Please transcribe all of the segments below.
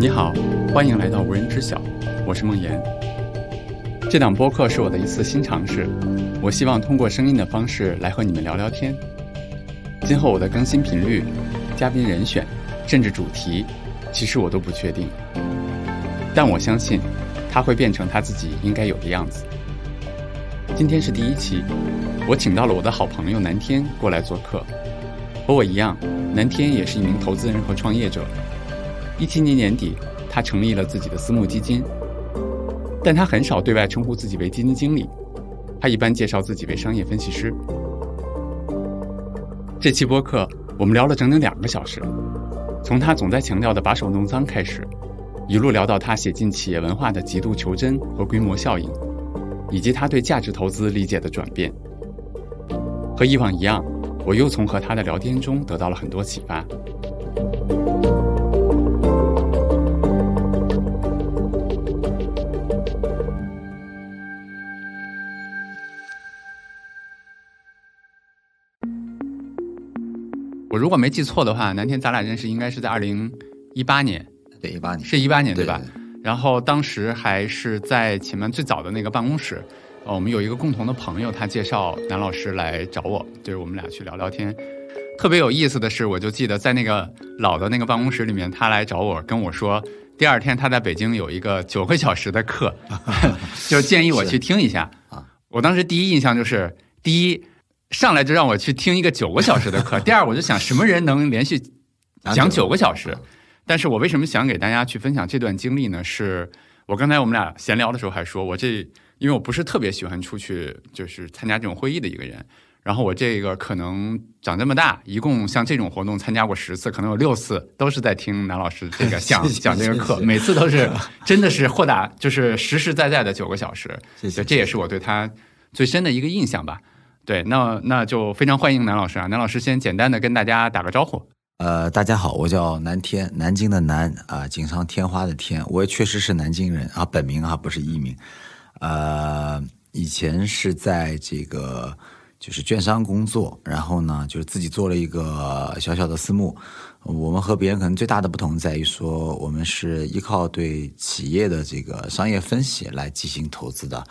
你好，欢迎来到无人知晓，我是梦妍。这档播客是我的一次新尝试，我希望通过声音的方式来和你们聊聊天。今后我的更新频率、嘉宾人选，甚至主题，其实我都不确定。但我相信，它会变成它自己应该有的样子。今天是第一期，我请到了我的好朋友南天过来做客。和我一样，南天也是一名投资人和创业者。一七年年底，他成立了自己的私募基金，但他很少对外称呼自己为基金经理，他一般介绍自己为商业分析师。这期播客我们聊了整整两个小时，从他总在强调的把手弄脏开始，一路聊到他写进企业文化的极度求真和规模效应，以及他对价值投资理解的转变。和以往一样。我又从和他的聊天中得到了很多启发。没记错的话，南天咱俩认识应该是在二零一八年，对，一八年是一八年对吧？对然后当时还是在前面最早的那个办公室。呃，我们有一个共同的朋友，他介绍南老师来找我，就是我们俩去聊聊天。特别有意思的是，我就记得在那个老的那个办公室里面，他来找我，跟我说，第二天他在北京有一个九个小时的课，就建议我去听一下。啊，我当时第一印象就是，第一上来就让我去听一个九个小时的课，第二我就想什么人能连续讲九个小时？但是我为什么想给大家去分享这段经历呢？是我刚才我们俩闲聊的时候还说，我这。因为我不是特别喜欢出去，就是参加这种会议的一个人。然后我这个可能长这么大，一共像这种活动参加过十次，可能有六次都是在听南老师这个 讲讲这个课，每次都是真的是豁达，就是实实在在的九个小时。谢谢，这也是我对他最深的一个印象吧。对，那那就非常欢迎南老师啊！南老师先简单的跟大家打个招呼。呃，大家好，我叫南天，南京的南啊，锦上添花的天，我也确实是南京人啊，本名啊不是艺名。呃，以前是在这个就是券商工作，然后呢，就是自己做了一个小小的私募。我们和别人可能最大的不同在于说，我们是依靠对企业的这个商业分析来进行投资的，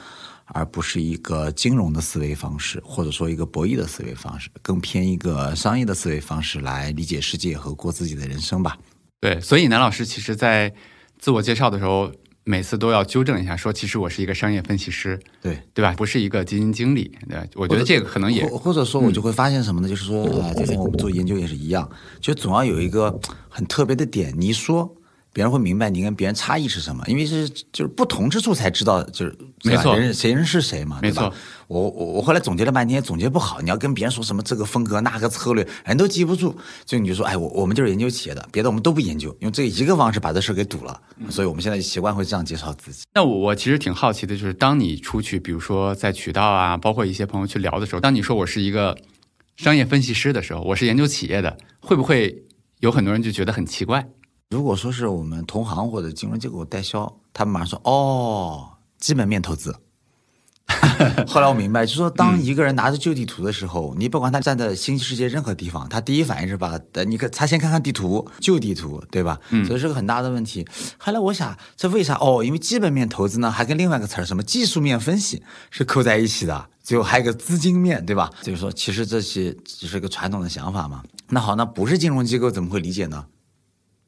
而不是一个金融的思维方式，或者说一个博弈的思维方式，更偏一个商业的思维方式来理解世界和过自己的人生吧。对，所以南老师其实在自我介绍的时候。每次都要纠正一下，说其实我是一个商业分析师，对对吧？不是一个基金经理。对，我觉得这个可能也或者说，我就会发现什么呢？就是说，啊，之前我们做研究也是一样，就总要有一个很特别的点，你一说。别人会明白你跟别人差异是什么，因为是就是不同之处才知道，就是没错，人谁人是谁嘛，没错。我我我后来总结了半天，总结不好。你要跟别人说什么这个风格那个策略，人都记不住。就你就说，哎，我我们就是研究企业的，别的我们都不研究，用这一个方式把这事给堵了。所以我们现在习惯会这样介绍自己。那我我其实挺好奇的，就是当你出去，比如说在渠道啊，包括一些朋友去聊的时候，当你说我是一个商业分析师的时候，我是研究企业的，会不会有很多人就觉得很奇怪？如果说是我们同行或者金融机构代销，他们马上说：“哦，基本面投资。” 后来我明白，就是说，当一个人拿着旧地图的时候，你不管他站在新世界任何地方，他第一反应是把，你看他先看看地图，旧地图，对吧？嗯，所以是个很大的问题。后来我想，这为啥？哦，因为基本面投资呢，还跟另外一个词儿，什么技术面分析是扣在一起的。最后还有个资金面对吧？就是说，其实这些只是个传统的想法嘛。那好，那不是金融机构怎么会理解呢？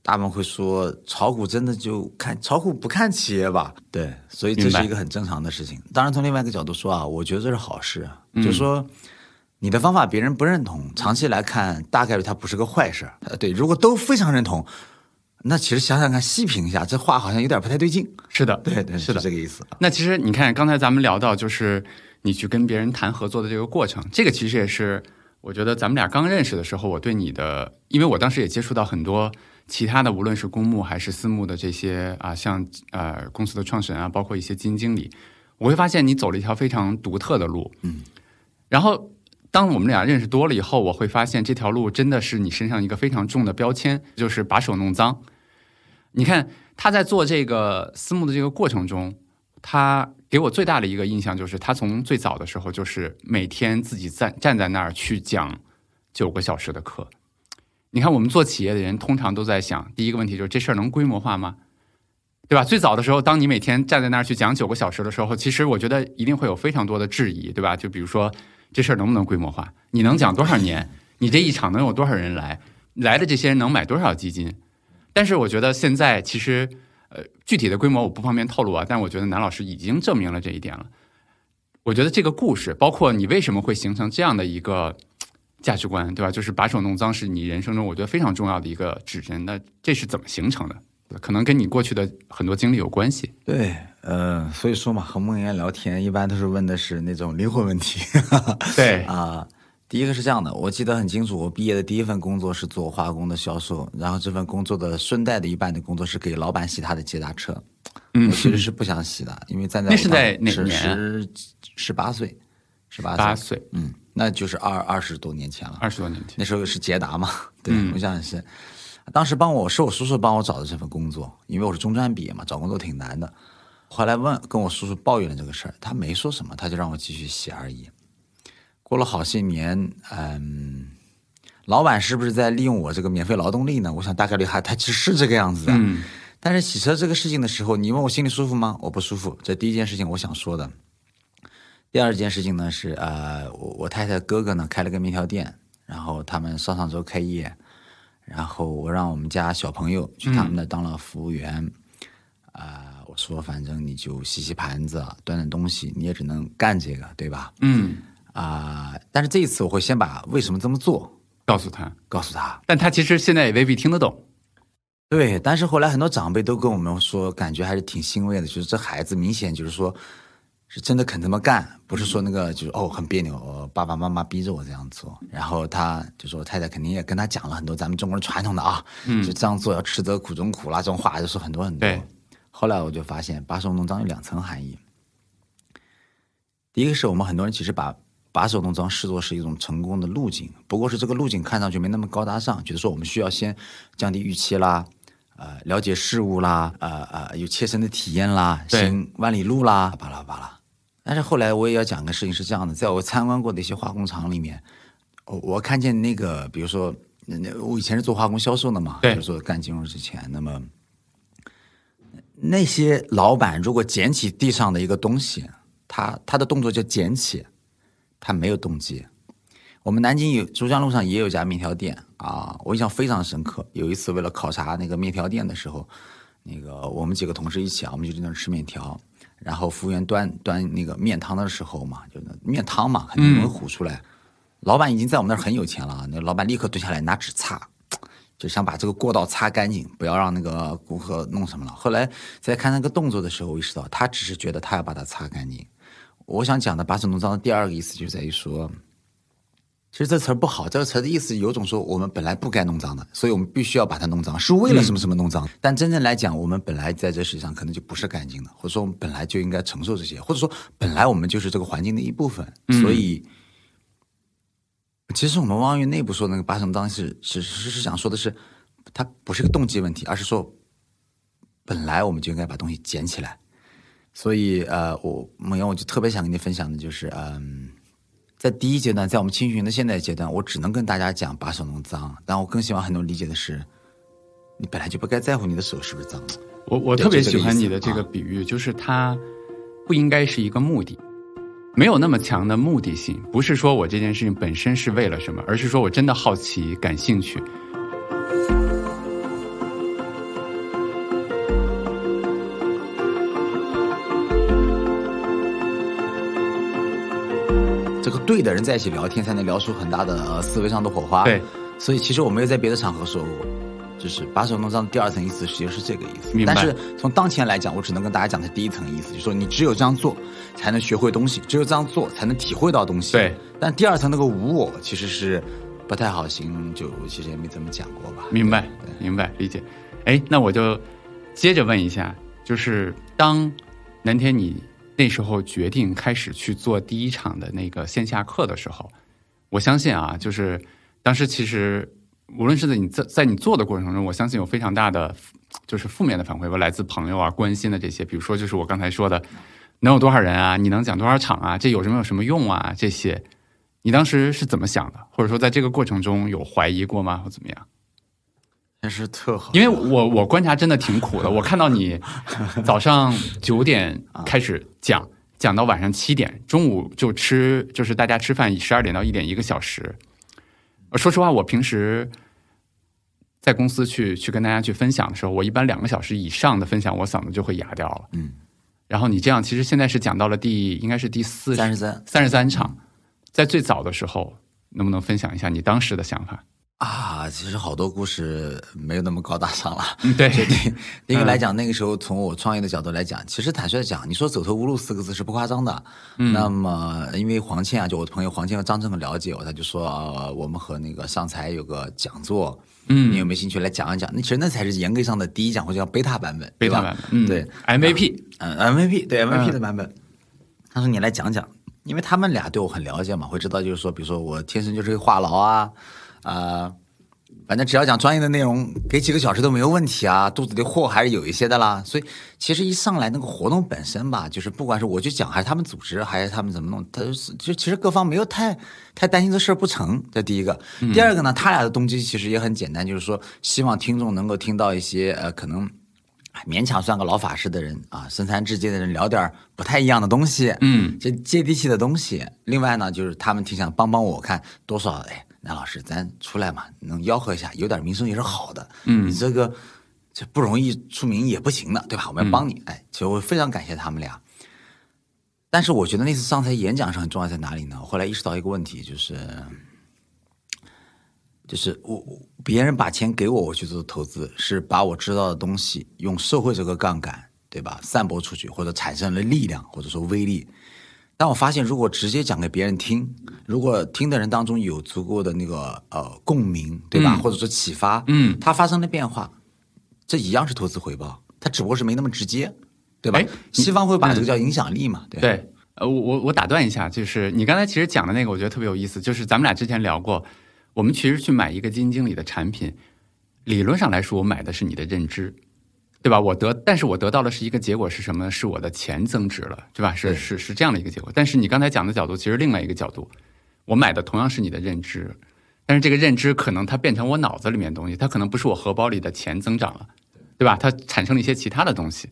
他们会说炒股真的就看炒股不看企业吧？对，所以这是一个很正常的事情。当然，从另外一个角度说啊，我觉得这是好事，就是说你的方法别人不认同，长期来看大概率它不是个坏事。呃，对，如果都非常认同，那其实想想看，细品一下，这话好像有点不太对劲。是的，对对，是的，这个意思。那其实你看，刚才咱们聊到就是你去跟别人谈合作的这个过程，这个其实也是我觉得咱们俩刚认识的时候，我对你的，因为我当时也接触到很多。其他的，无论是公募还是私募的这些啊，像呃公司的创始人啊，包括一些基金经理，我会发现你走了一条非常独特的路。嗯，然后当我们俩认识多了以后，我会发现这条路真的是你身上一个非常重的标签，就是把手弄脏。你看他在做这个私募的这个过程中，他给我最大的一个印象就是，他从最早的时候就是每天自己站站在那儿去讲九个小时的课。你看，我们做企业的人通常都在想，第一个问题就是这事儿能规模化吗？对吧？最早的时候，当你每天站在那儿去讲九个小时的时候，其实我觉得一定会有非常多的质疑，对吧？就比如说这事儿能不能规模化？你能讲多少年？你这一场能有多少人来？来的这些人能买多少基金？但是我觉得现在其实，呃，具体的规模我不方便透露啊。但我觉得南老师已经证明了这一点了。我觉得这个故事，包括你为什么会形成这样的一个价值观，对吧？就是把手弄脏是你人生中我觉得非常重要的一个指针。那这是怎么形成的？可能跟你过去的很多经历有关系。对，呃，所以说嘛，和梦妍聊天一般都是问的是那种灵魂问题。对 啊。第一个是这样的，我记得很清楚，我毕业的第一份工作是做化工的销售，然后这份工作的顺带的一半的工作是给老板洗他的捷达车。嗯，我其实是不想洗的，因为站在那是在哪年？十十八岁，十八岁，嗯，那就是二二十多年前了。二十多年前，那时候是捷达嘛？对，我想是，当时帮我是我叔叔帮我找的这份工作，因为我是中专毕业嘛，找工作挺难的。后来问跟我叔叔抱怨了这个事儿，他没说什么，他就让我继续洗而已。过了好些年，嗯，老板是不是在利用我这个免费劳动力呢？我想大概率还他其实是这个样子的。嗯，但是洗车这个事情的时候，你问我心里舒服吗？我不舒服。这第一件事情我想说的。第二件事情呢是，呃，我我太太哥哥呢开了个面条店，然后他们上上周开业，然后我让我们家小朋友去他们那当了服务员。啊，我说反正你就洗洗盘子，端端东西，你也只能干这个，对吧？嗯。啊！但是这一次我会先把为什么这么做告诉他，告诉他。但他其实现在也未必听得懂。对，但是后来很多长辈都跟我们说，感觉还是挺欣慰的，就是这孩子明显就是说，是真的肯这么干，不是说那个就是哦很别扭，爸爸妈妈逼着我这样做。然后他就说，我太太肯定也跟他讲了很多咱们中国人传统的啊，就这样做要吃得苦中苦啦，这种话就说很多很多。后来我就发现，把手弄脏有两层含义。第一个是我们很多人其实把把手弄脏视作是一种成功的路径，不过是这个路径看上去没那么高大上，觉得说我们需要先降低预期啦，呃，了解事物啦，呃呃，有切身的体验啦，行万里路啦，巴拉巴拉。但是后来我也要讲个事情是这样的，在我参观过的一些化工厂里面，我我看见那个，比如说，那我以前是做化工销售的嘛，对，说干金融之前，那么那些老板如果捡起地上的一个东西，他他的动作叫捡起。他没有动机。我们南京有珠江路上也有家面条店啊，我印象非常深刻。有一次为了考察那个面条店的时候，那个我们几个同事一起啊，我们就在那儿吃面条。然后服务员端端那个面汤的时候嘛，就那面汤嘛，肯定能糊出来。老板已经在我们那儿很有钱了，那老板立刻蹲下来拿纸擦，就想把这个过道擦干净，不要让那个顾客弄什么了。后来在看那个动作的时候，我意识到他只是觉得他要把它擦干净。我想讲的“把手弄脏”的第二个意思就在于说，其实这词儿不好。这个词儿的意思有种说我们本来不该弄脏的，所以我们必须要把它弄脏，是为了什么什么弄脏。但真正来讲，我们本来在这世界上可能就不是干净的，或者说我们本来就应该承受这些，或者说本来我们就是这个环境的一部分。所以，其实我们汪源内部说那个“八成脏”是是是是想说的是，它不是个动机问题，而是说本来我们就应该把东西捡起来。所以，呃，我梦阳，我就特别想跟你分享的就是，嗯，在第一阶段，在我们青训的现在阶段，我只能跟大家讲把手弄脏，但我更希望很多人理解的是，你本来就不该在乎你的手是不是脏。我我特别喜欢你的这个比喻，就是它不应该是一个目的，没有那么强的目的性，不是说我这件事情本身是为了什么，而是说我真的好奇、感兴趣。对的人在一起聊天，才能聊出很大的思维上的火花。对，所以其实我没有在别的场合说过，就是把手弄脏第二层意思，实际是这个意思。明白。但是从当前来讲，我只能跟大家讲它第一层意思，就是说你只有这样做，才能学会东西；只有这样做，才能体会到东西。对。但第二层那个无我，其实是不太好行，就其实也没怎么讲过吧。明白，明白，理解。哎，那我就接着问一下，就是当南天你。那时候决定开始去做第一场的那个线下课的时候，我相信啊，就是当时其实无论是在你在在你做的过程中，我相信有非常大的就是负面的反馈吧，来自朋友啊关心的这些，比如说就是我刚才说的，能有多少人啊？你能讲多少场啊？这有什么有什么用啊？这些，你当时是怎么想的？或者说在这个过程中有怀疑过吗？或怎么样？确实特好。因为我我观察真的挺苦的，我看到你早上九点开始讲，讲到晚上七点，中午就吃，就是大家吃饭十二点到一点一个小时。呃说实话，我平时在公司去去跟大家去分享的时候，我一般两个小时以上的分享，我嗓子就会哑掉了。嗯，然后你这样，其实现在是讲到了第应该是第四三十三三十三场，在最早的时候，能不能分享一下你当时的想法？啊，其实好多故事没有那么高大上了。嗯，对，这第第一个来讲，那个时候从我创业的角度来讲，其实坦率讲，你说走投无路四个字是不夸张的。嗯那么因为黄倩啊，就我的朋友黄倩和张正很了解我，他就说、呃我们和那个上财有个讲座，嗯你有没有兴趣来讲一讲？那其实那才是严格上的第一讲，或者叫贝塔版本，贝塔版本，嗯对，MVP，嗯，MVP 对 MVP 嗯的版本。他说你来讲讲，因为他们俩对我很了解嘛，会知道就是说，比如说我天生就是个话痨啊，啊、反正只要讲专业的内容，给几个小时都没有问题啊，肚子里货还是有一些的啦。所以其实一上来那个活动本身吧，就是不管是我去讲，还是他们组织，还是他们怎么弄，他就是就其实各方没有太太担心这事儿不成。这第一个，第二个呢，他俩的动机其实也很简单，就是说希望听众能够听到一些呃可能。勉强算个老法师的人啊，身残志坚的人聊点不太一样的东西，嗯，这接地气的东西。另外呢，就是他们挺想帮帮我看多少，哎，南老师咱出来嘛，能吆喝一下，有点名声也是好的。嗯你这个这不容易出名也不行的，对吧？我们要帮你，哎，其实我非常感谢他们俩。但是我觉得那次上台演讲上很重要，在哪里呢？我后来意识到一个问题，就是，就是我我别人把钱给我，我去做投资，是把我知道的东西用社会这个杠杆，对吧？散播出去，或者产生了力量，或者说威力。但我发现，如果直接讲给别人听，如果听的人当中有足够的那个呃共鸣，对吧？嗯或者说启发，嗯它发生了变化，这一样是投资回报，它只不过是没那么直接，对吧哎？西方会把这个叫影响力嘛，对对，呃，我我我打断一下，就是你刚才其实讲的那个，我觉得特别有意思。就是咱们俩之前聊过，我们其实去买一个基金经理的产品，理论上来说，我买的是你的认知，对吧？我得，但是我得到的是一个结果是什么呢？是我的钱增值了，对吧？是是是这样的一个结果。但是你刚才讲的角度，其实另外一个角度，我买的同样是你的认知，但是这个认知可能它变成我脑子里面的东西，它可能不是我荷包里的钱增长了，对吧？它产生了一些其他的东西。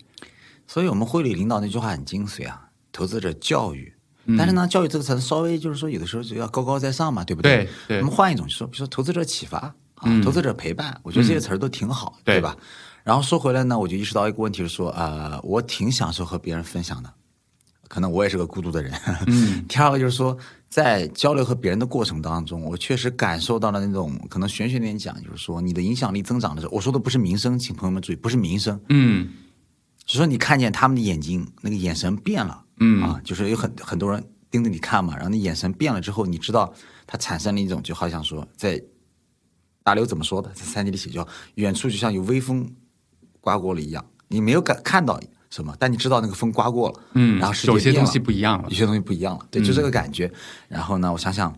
所以我们会里领导那句话很精髓啊，投资者教育。但是呢，教育这个词稍微就是说，有的时候就要高高在上嘛，对不对对我们换一种说，比如说投资者启发啊，嗯投资者陪伴，我觉得这些词儿都挺好，对对吧？然后说回来呢，我就意识到一个问题是说，呃，我挺享受和别人分享的，可能我也是个孤独的人。嗯。第二个就是说，在交流和别人的过程当中，我确实感受到了那种可能玄学点讲，就是说你的影响力增长的时候，我说的不是名声，请朋友们注意，不是名声，嗯。就说你看见他们的眼睛那个眼神变了，嗯。啊，就是有很很多人盯着你看嘛，然后那眼神变了之后，你知道它产生了一种就好像说在大刘怎么说的，在三 D 里写叫远处就像有微风刮过了一样，你没有感看到什么，但你知道那个风刮过了，嗯，然后世界有些东西不一样了有。些东西不一样了，对，就这个感觉。然后呢，我想想，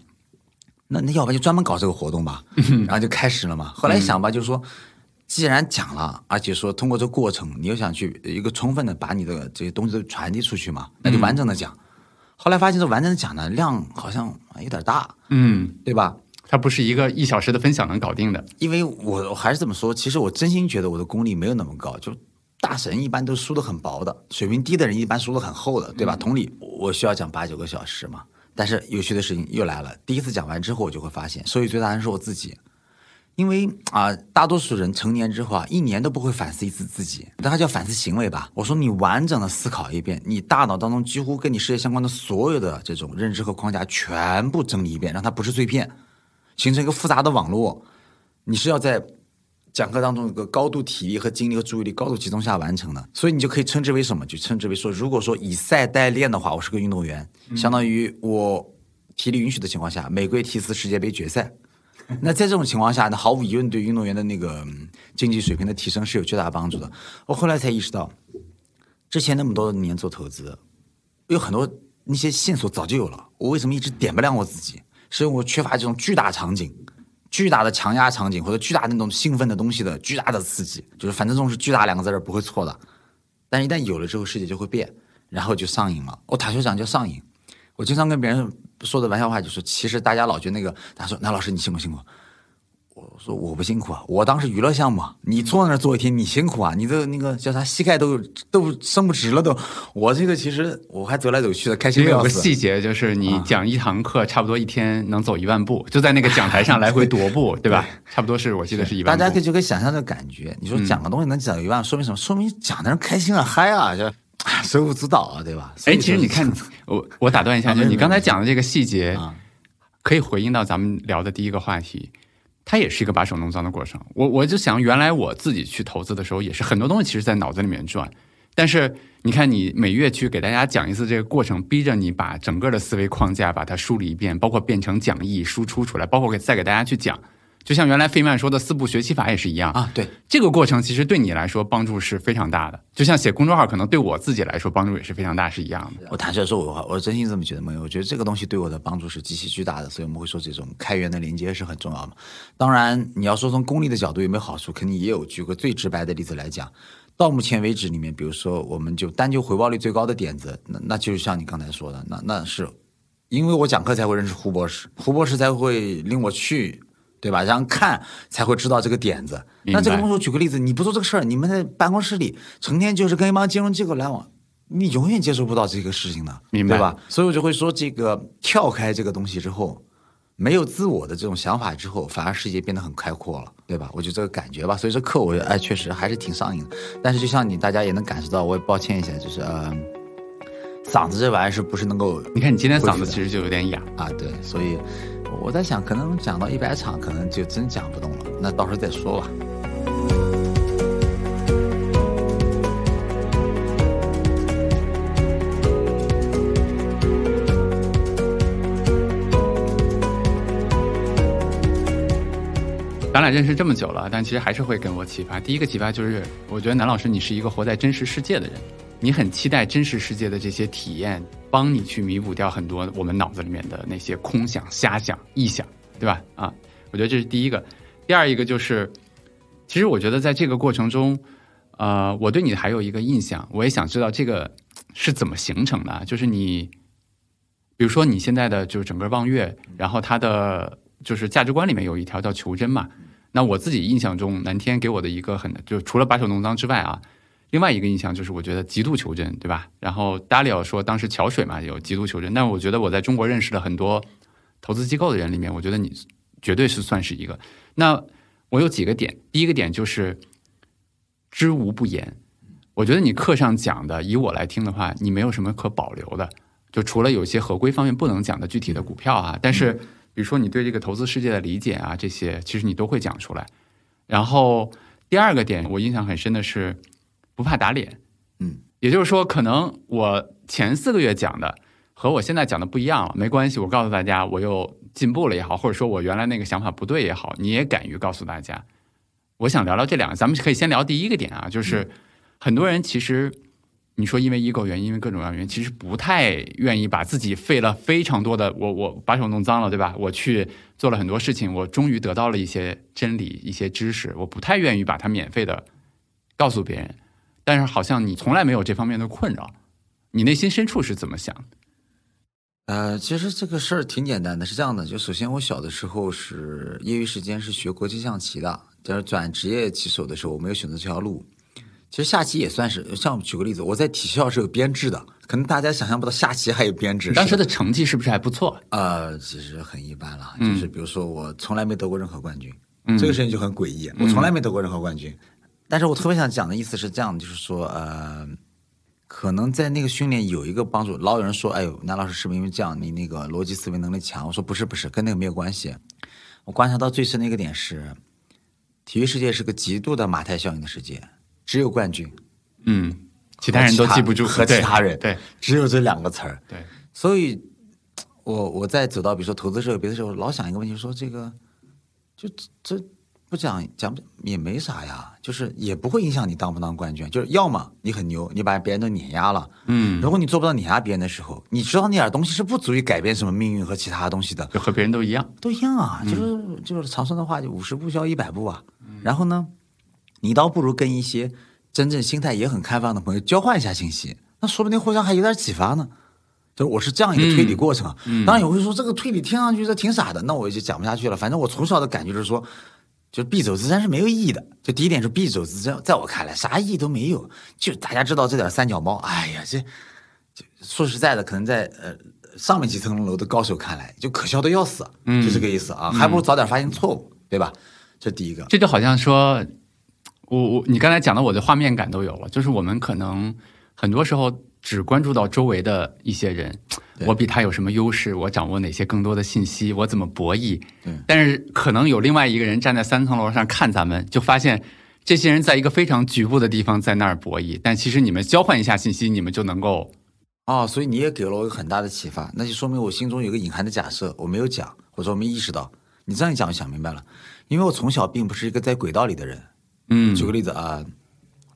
那那要不然就专门搞这个活动吧，然后就开始了嘛。后来一想吧，就是说，既然讲了，而且说通过这个过程，你又想去一个充分的把你的这些东西都传递出去嘛，那就完整的讲。后来发现这完整的讲呢，量好像有点大，嗯，对吧？它不是一个一小时的分享能搞定的。因为我我还是这么说，其实我真心觉得我的功力没有那么高，就大神一般都输得很薄的，水平低的人一般输得很厚的，对吧？同理，我需要讲八九个小时嘛。但是有趣的事情又来了，第一次讲完之后，我就会发现受益最大的是我自己，因为啊、大多数人成年之后啊，一年都不会反思一次自己，那它叫反思行为吧。我说你完整的思考一遍，你大脑当中几乎跟你世界相关的所有的这种认知和框架全部整理一遍，让它不是碎片，形成一个复杂的网络。你是要在讲课当中有个高度体力和精力和注意力高度集中下完成的，所以你就可以称之为什么？就称之为说，如果说以赛代练的话，我是个运动员，相当于我体力允许的情况下，每个月踢一次世界杯决赛。那在这种情况下，那毫无疑问对运动员的那个嗯竞技水平的提升是有巨大帮助的。我后来才意识到，之前那么多年做投资，有很多那些线索早就有了，我为什么一直点不亮我自己？是因为我缺乏这种巨大场景。巨大的强压场景或者巨大那种兴奋的东西的巨大的刺激，就是反正这种是巨大两个字儿不会错的，但一旦有了之后，世界就会变，然后就上瘾了。我坦率讲叫上瘾。我经常跟别人说的玩笑话就是，其实大家老觉得那个，他说：“那老师你辛苦辛苦？我说我不辛苦啊，我当时娱乐项目，你坐那儿坐一天，你辛苦啊，你的那个叫啥膝盖都都伸不直了都。我这个其实我还走来走去的，开心的有个。细节就是你讲一堂课，差不多一天能走一万步，就在那个讲台上来回踱步，对吧？差不多是我记得是一万步。大家可以就可以想象这个感觉。你说讲个东西能讲一万，说明什么？说明讲的人开心啊，嗨啊，就啊手舞足蹈啊，对吧？所哎，其实你看，我我打断一下，就是你刚才讲的这个细节，啊，可以回应到咱们聊的第一个话题，它也是一个把手弄脏的过程。我我就想，原来我自己去投资的时候，也是很多东西其实在脑子里面转，但是你看，你每月去给大家讲一次这个过程，逼着你把整个的思维框架把它梳理一遍，包括变成讲义输出出来，包括给再给大家去讲。就像原来费曼说的四步学习法也是一样啊，对，这个过程其实对你来说帮助是非常大的。就像写公众号，可能对我自己来说帮助也是非常大，是一样的。我坦率说我话，我真心这么觉得没有。我觉得这个东西对我的帮助是极其巨大的，所以我们会说这种开源的连接是很重要的。当然，你要说从功利的角度有没有好处，肯定也有。举个最直白的例子来讲，到目前为止里面，比如说我们就单就回报率最高的点子，那那就是像你刚才说的，那那是因为我讲课才会认识胡博士，胡博士才会领我去。对吧？然后看才会知道这个点子。那这个东西，我举个例子，你不做这个事儿，你们在办公室里成天就是跟一帮金融机构来往，你永远接触不到这个事情的，明白吧？所以我就会说，这个跳开这个东西之后，没有自我的这种想法之后，反而世界变得很开阔了，对吧？我就这个感觉吧。所以这课我哎，确实还是挺上瘾的。但是就像你大家也能感受到，我也抱歉一下，就是呃，嗓子这玩意儿是不是能够你看你今天嗓子其实就有点哑，啊？对，所以我在想，可能讲到一百场，可能就真讲不动了。那到时候再说吧。咱俩认识这么久了，但其实还是会给我启发。第一个启发就是，我觉得南老师你是一个活在真实世界的人，你很期待真实世界的这些体验，帮你去弥补掉很多我们脑子里面的那些空想、瞎想、臆想，对吧？啊，我觉得这是第一个。第二一个就是，其实我觉得在这个过程中，呃，我对你还有一个印象，我也想知道这个是怎么形成的啊，就是你，比如说你现在的就是整个望月，然后它的就是价值观里面有一条叫求真嘛。那我自己印象中，南天给我的一个很就除了把手弄脏之外啊，另外一个印象就是我觉得极度求真，对吧？然后达里奥说当时桥水嘛有极度求真，但我觉得我在中国认识了很多投资机构的人里面，我觉得你绝对是算是一个。那我有几个点，第一个点就是知无不言。我觉得你课上讲的，以我来听的话，你没有什么可保留的，就除了有些合规方面不能讲的具体的股票啊，但是比如说你对这个投资世界的理解啊，这些其实你都会讲出来。然后第二个点，我印象很深的是不怕打脸，嗯，也就是说，可能我前四个月讲的和我现在讲的不一样了，没关系，我告诉大家，我又进步了也好，或者说我原来那个想法不对也好，你也敢于告诉大家。我想聊聊这两个，咱们可以先聊第一个点啊，就是很多人其实你说因为 ego 原因，因为各种各样原因，其实不太愿意把自己费了非常多的，我我把手弄脏了，对吧？我去做了很多事情，我终于得到了一些真理、一些知识，我不太愿意把它免费的告诉别人。但是好像你从来没有这方面的困扰，你内心深处是怎么想？呃，其实这个事儿挺简单的，是这样的，就首先我小的时候是业余时间是学国际象棋的，但是转职业棋手的时候我没有选择这条路。其实下棋也算是，像举个例子，我在体校是有编制的，可能大家想象不到下棋还有编制。当时的成绩是不是还不错？呃，其实很一般了，嗯就是比如说我从来没得过任何冠军，嗯这个事情就很诡异，我从来没得过任何冠军。但是我特别想讲的意思是这样，就是说，呃，可能在那个训练有一个帮助。老有人说，哎呦，南老师是不是因为这样你那个逻辑思维能力强？我说不是，不是，跟那个没有关系。我观察到最深的一个点是，体育世界是个极度的马太效应的世界，只有冠军，嗯，其他人都记不住和其他人对。只有这两个词儿。对，所以，我我在走到比如说投资社别的时候，老想一个问题，说这个就这这不讲讲也没啥呀，就是也不会影响你当不当冠军，就是要么你很牛，你把别人都碾压了，嗯，如果你做不到碾压别人的时候，你知道那点东西是不足以改变什么命运和其他东西的，就和别人都一样。都一样啊，就是就是常说的话，就五十步笑一百步啊。然后呢，你倒不如跟一些真正心态也很开放的朋友交换一下信息，那说不定互相还有点启发呢。就是我是这样一个推理过程啊。当然有会说这个推理听上去这挺傻的，那我就讲不下去了。反正我从小的感觉就是说，就必走之山是没有意义的。就第一点是必走之山，在我看来啥意义都没有。就大家知道这点三脚猫，哎呀，这就说实在的，可能在呃上面几层楼的高手看来，就可笑的要死，就这个意思啊，还不如早点发现错误，对吧？这第一个。这就好像说，我我你刚才讲的，我的画面感都有了。就是我们可能很多时候只关注到周围的一些人，我比他有什么优势，我掌握哪些更多的信息，我怎么博弈。但是可能有另外一个人站在三层楼上看咱们，就发现这些人在一个非常局部的地方在那儿博弈，但其实你们交换一下信息，你们就能够。哦，所以你也给了我一个很大的启发，那就说明我心中有个隐含的假设，我没有讲，或者我没意识到。你这样一讲，我想明白了，因为我从小并不是一个在轨道里的人。嗯，举个例子啊，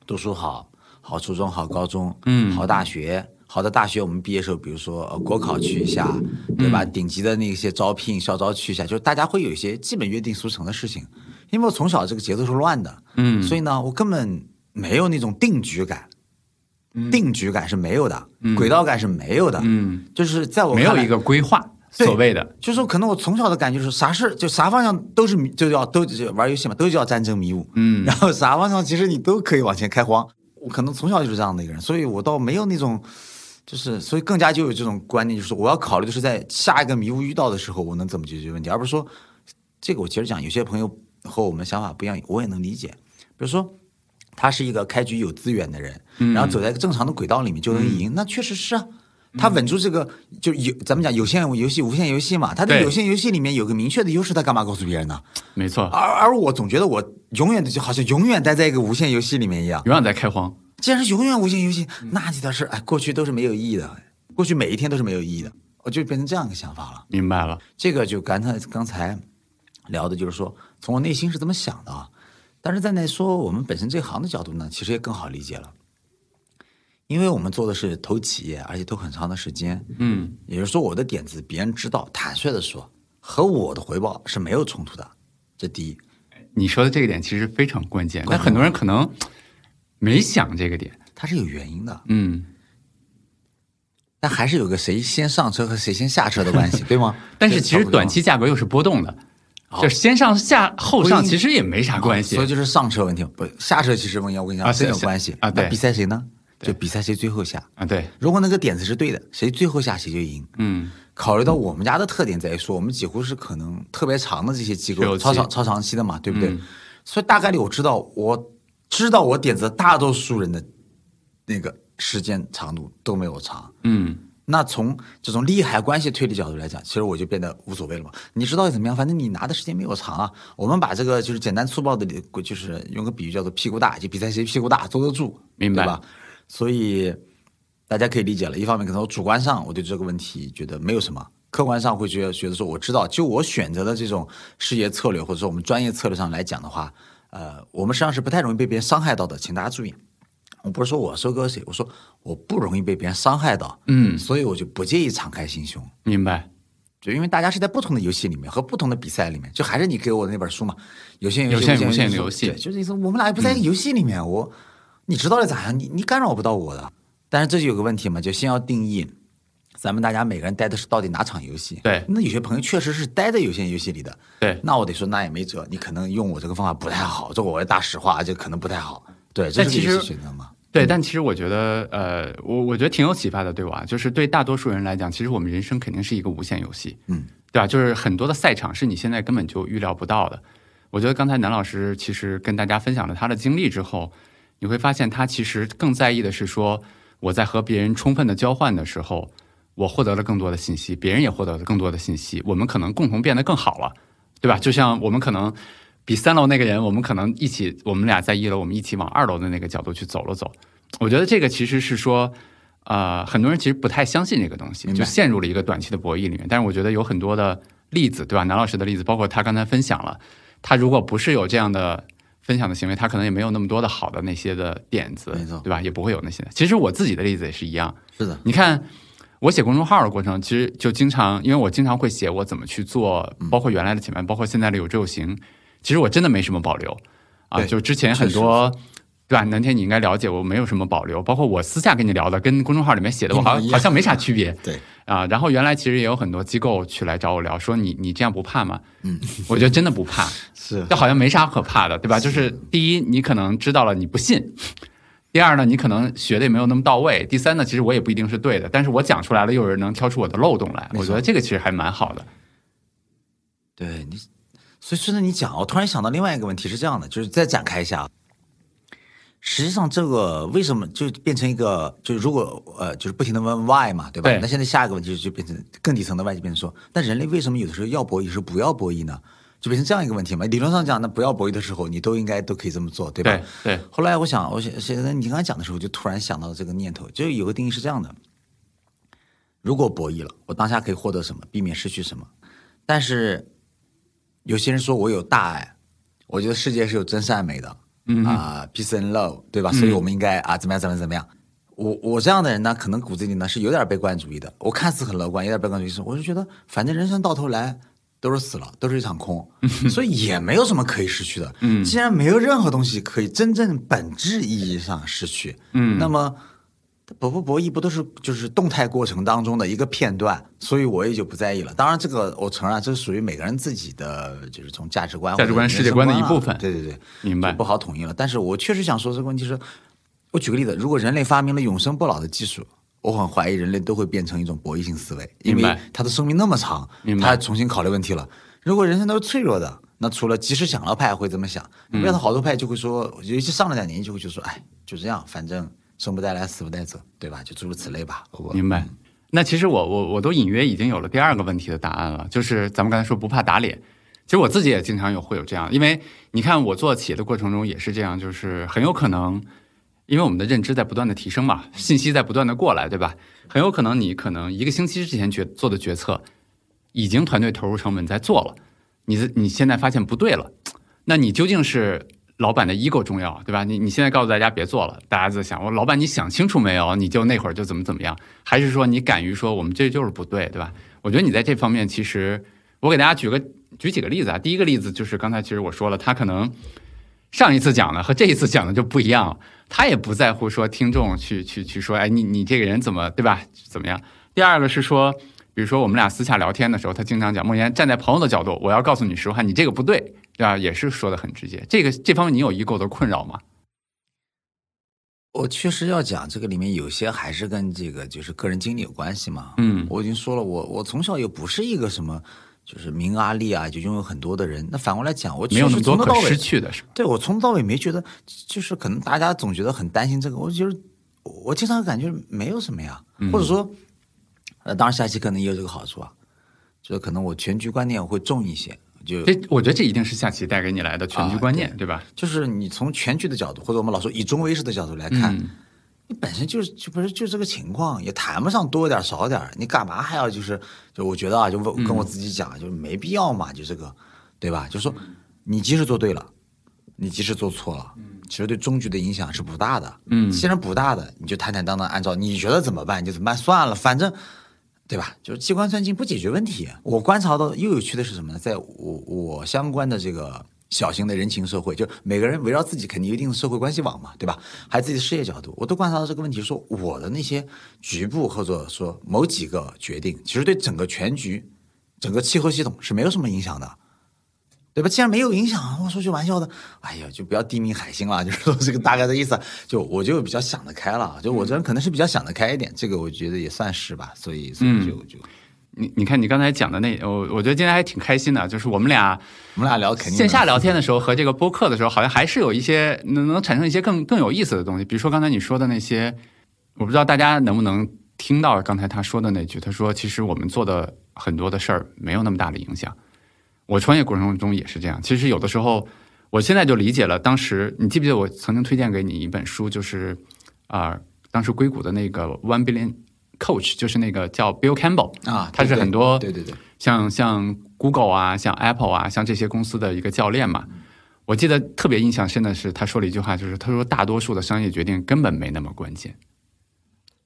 读书好，好初中，好高中，嗯。好大学，好的大学，我们毕业时候，比如说呃国考去一下，对吧？顶级的那些招聘校招去一下，就是大家会有一些基本约定俗成的事情。因为我从小这个节奏是乱的，嗯。所以呢，我根本没有那种定局感，定局感是没有的，轨道感是没有的，嗯，就是在我没有一个规划，对所谓的。就是说可能我从小的感觉就是啥事就啥方向都是迷就叫都就玩游戏嘛，都叫战争迷雾。嗯然后啥方向其实你都可以往前开荒。我可能从小就是这样的一个人，所以我倒没有那种，就是所以更加就有这种观念，就是我要考虑的是在下一个迷雾遇到的时候，我能怎么解决问题，而不是说这个我其实讲，有些朋友和我们想法不一样，我也能理解。比如说他是一个开局有资源的人，然后走在一个正常的轨道里面就能赢，那确实是啊。他稳住这个，就有咱们讲有限游戏、无限游戏嘛。他在对有限游戏里面有个明确的优势，他干嘛告诉别人呢？没错，而而我总觉得我永远的就好像永远待在一个无限游戏里面一样。永远在开荒。既然是永远无限游戏，那这点事哎，过去都是没有意义的，过去每一天都是没有意义的，我就变成这样一个想法了。明白了，这个就刚才刚才聊的就是说，从我内心是怎么想的啊。但是在那说我们本身这行的角度呢，其实也更好理解了，因为我们做的是投企业，而且投很长的时间，嗯，也就是说我的点子别人知道，坦率的说，和我的回报是没有冲突的，这第一。你说的这个点其实非常关键，但很多人可能没想这个点。它是有原因的，嗯，但还是有个谁先上车和谁先下车的关系，对吗？但是其实短期价格又是波动的，就是先上下后上，其实也没啥关系所以。就是上车问题，不下车其实问题，我跟你讲啊真有关系啊对那比赛谁呢？就比赛谁最后下。啊，对，如果那个点子是对的，谁最后下谁就赢。嗯，考虑到我们家的特点在于说，我们几乎是可能特别长的这些机构，超长超长期的嘛，对不对？嗯所以大概率我知道，我知道我点子大多数人的那个时间长度都没有长。嗯，那从这种利害关系推理角度来讲，其实我就变得无所谓了嘛。你知道怎么样？反正你拿的时间没有长啊。我们把这个就是简单粗暴的，就是用个比喻叫做屁股大，就比赛谁屁股大，坐得住，明白吧？所以大家可以理解了。一方面可能我主观上我对这个问题觉得没有什么，客观上会觉得觉得说我知道，就我选择的这种事业策略或者说我们专业策略上来讲的话，呃，我们实际上是不太容易被别人伤害到的，请大家注意。我不是说我收割谁，我说我不容易被别人伤害到，嗯所以我就不介意敞开心胸。明白。就因为大家是在不同的游戏里面和不同的比赛里面，就还是你给我的那本书嘛，有限游戏、有限无限的游戏对，就是意思我们俩也不在一个游戏里面，我你知道了咋样？你你干扰不到我的。但是这就有个问题嘛，就先要定义，咱们大家每个人待的是到底哪场游戏？对那有些朋友确实是待在有限游戏里的，对，那我得说那也没辙，你可能用我这个方法不太好，这我大实话，这可能不太好。对，这其实是游戏选择嘛。对，但其实我觉得，呃，我我觉得挺有启发的，对我啊，就是对大多数人来讲，其实我们人生肯定是一个无限游戏，嗯，对吧？就是很多的赛场是你现在根本就预料不到的。我觉得刚才南老师其实跟大家分享了他的经历之后，你会发现他其实更在意的是说，我在和别人充分的交换的时候，我获得了更多的信息，别人也获得了更多的信息，我们可能共同变得更好了，对吧？就像我们可能比三楼那个人，我们可能一起，我们俩在一楼，我们一起往二楼的那个角度去走了走。我觉得这个其实是说，呃，很多人其实不太相信这个东西，就陷入了一个短期的博弈里面。但是我觉得有很多的例子，对吧？南老师的例子，包括他刚才分享了，他如果不是有这样的分享的行为，他可能也没有那么多的好的那些的点子没错，对吧？也不会有那些。其实我自己的例子也是一样，是的，你看，我写公众号的过程，其实就经常，因为我经常会写我怎么去做，包括原来的前面，包括现在的有志有行，其实我真的没什么保留啊。对就之前很多，对吧？南天你应该了解，我没有什么保留，包括我私下跟你聊的，跟公众号里面写的，我好一模一样好像没啥区别。对，啊。然后原来其实也有很多机构去来找我聊，说你你这样不怕吗？嗯，我觉得真的不怕，是这好像没啥可怕的，对吧？就是第一，你可能知道了你不信；第二呢，你可能学的也没有那么到位；第三呢，其实我也不一定是对的，但是我讲出来了，又有人能挑出我的漏洞来，我觉得这个其实还蛮好的。对你，所以顺着你讲，我突然想到另外一个问题是这样的，就是再展开一下啊。实际上，这个为什么就变成一个，就是如果呃，就是不停的问 why 嘛，对吧？对那现在下一个问题就变成更底层的 why，就变成说，那人类为什么有的时候要博弈，有时候不要博弈呢？就变成这样一个问题嘛。理论上讲，那不要博弈的时候，你都应该都可以这么做，对吧？对对后来我想，我想现在你刚才讲的时候，就突然想到了这个念头，就有个定义是这样的：如果博弈了，我当下可以获得什么，避免失去什么。但是有些人说我有大爱，我觉得世界是有真善美的，嗯啊、p e a c e and love，对吧？所以我们应该啊怎么样怎么样怎么样。我我这样的人呢，可能骨子里呢是有点悲观主义的。我看似很乐观，有点悲观主义，是我就觉得反正人生到头来都是死了，都是一场空，所以也没有什么可以失去的。嗯，既然没有任何东西可以真正本质意义上失去，嗯，那么博不博弈不都是就是动态过程当中的一个片段，所以我也就不在意了。当然，这个我承认，这是属于每个人自己的，就是从价值观、价值观世界观的一部分对对对，明白不好统一了。但是我确实想说这个问题是，我举个例子，如果人类发明了永生不老的技术，我很怀疑人类都会变成一种博弈性思维，因为他的生命那么长他重新考虑问题了。如果人生都是脆弱的，那除了及时享乐派会这么想，嗯别的好多派就会说，尤其上了点年纪就会就说，哎，就这样，反正生不带来，死不带走，对吧？就诸如此类吧。我明白。那其实我我我都隐约已经有了第二个问题的答案了，就是咱们刚才说不怕打脸。其实我自己也经常有会有这样，因为你看我做企业的过程中也是这样，就是很有可能，因为我们的认知在不断的提升嘛，信息在不断的过来，对吧？很有可能你可能一个星期之前决做的决策，已经团队投入成本在做了，你你现在发现不对了，那你究竟是老板的 ego 重要，对吧？你你现在告诉大家别做了，大家在想，我老板你想清楚没有？你就那会儿就怎么怎么样，还是说你敢于说我们这就是不对，对吧？我觉得你在这方面其实，我给大家举个举几个例子啊。第一个例子就是刚才其实我说了，他可能上一次讲的和这一次讲的就不一样，他也不在乎说听众去去去说，哎，你你这个人怎么对吧？怎么样？第二个是说，比如说我们俩私下聊天的时候，他经常讲，梦妍站在朋友的角度，我要告诉你实话，你这个不对，对吧？也是说的很直接。这个这方面你有 ego 的困扰吗？我确实要讲，这个里面有些还是跟这个就是个人经历有关系嘛。嗯我已经说了，我我从小又不是一个什么就是名啊利啊就拥有很多的人。那反过来讲，我没有那么多可确实从头到尾失去的，是吧？对我从头到尾没觉得，就是可能大家总觉得很担心这个，我就是我经常感觉没有什么呀，嗯或者说，呃，当然下期可能也有这个好处啊，就是可能我全局观念会重一些，就这我觉得这一定是下棋带给你来的全局观念，对吧？就是你从全局的角度，或者我们老说以中为始的角度来看，嗯你本身就是就不是就这个情况，也谈不上多一点少点，你干嘛还要就是就我觉得啊，就问跟我自己讲，就是没必要嘛，就这个，对吧？就说你即使做对了，你即使做错了，其实对终局的影响是不大的。嗯既然不大的，你就坦坦荡荡按照你觉得怎么办你就怎么办，算了，反正。对吧？就是机关算尽不解决问题。我观察到又有趣的是什么呢？在我我相关的这个小型的人情社会，就每个人围绕自己肯定一定的社会关系网嘛，对吧？还有自己的事业角度，我都观察到这个问题，说我的那些局部或者说某几个决定，其实对整个全局、整个气候系统是没有什么影响的。对吧？既然没有影响，我说句玩笑的，哎呀，就不要低迷海星了，就是说这个大概的意思。就我就比较想得开了，就我这人可能是比较想得开一点，这个我觉得也算是吧。所以，所以就就你你看你刚才讲的那，我我觉得今天还挺开心的，就是我们俩我们俩聊肯定线下聊天的时候和这个播客的时候，好像还是有一些能能产生一些更更有意思的东西。比如说刚才你说的那些，我不知道大家能不能听到刚才他说的那句，他说其实我们做的很多的事儿没有那么大的影响。我创业过程中也是这样，其实有的时候，我现在就理解了。当时你记不记得我曾经推荐给你一本书，就是啊、当时硅谷的那个 One Billion Coach，就是那个叫 Bill Campbell 啊，他是很多对对对，像像 Google 啊，像 Apple 啊，像这些公司的一个教练嘛。我记得特别印象深的是，他说了一句话，就是他说大多数的商业决定根本没那么关键，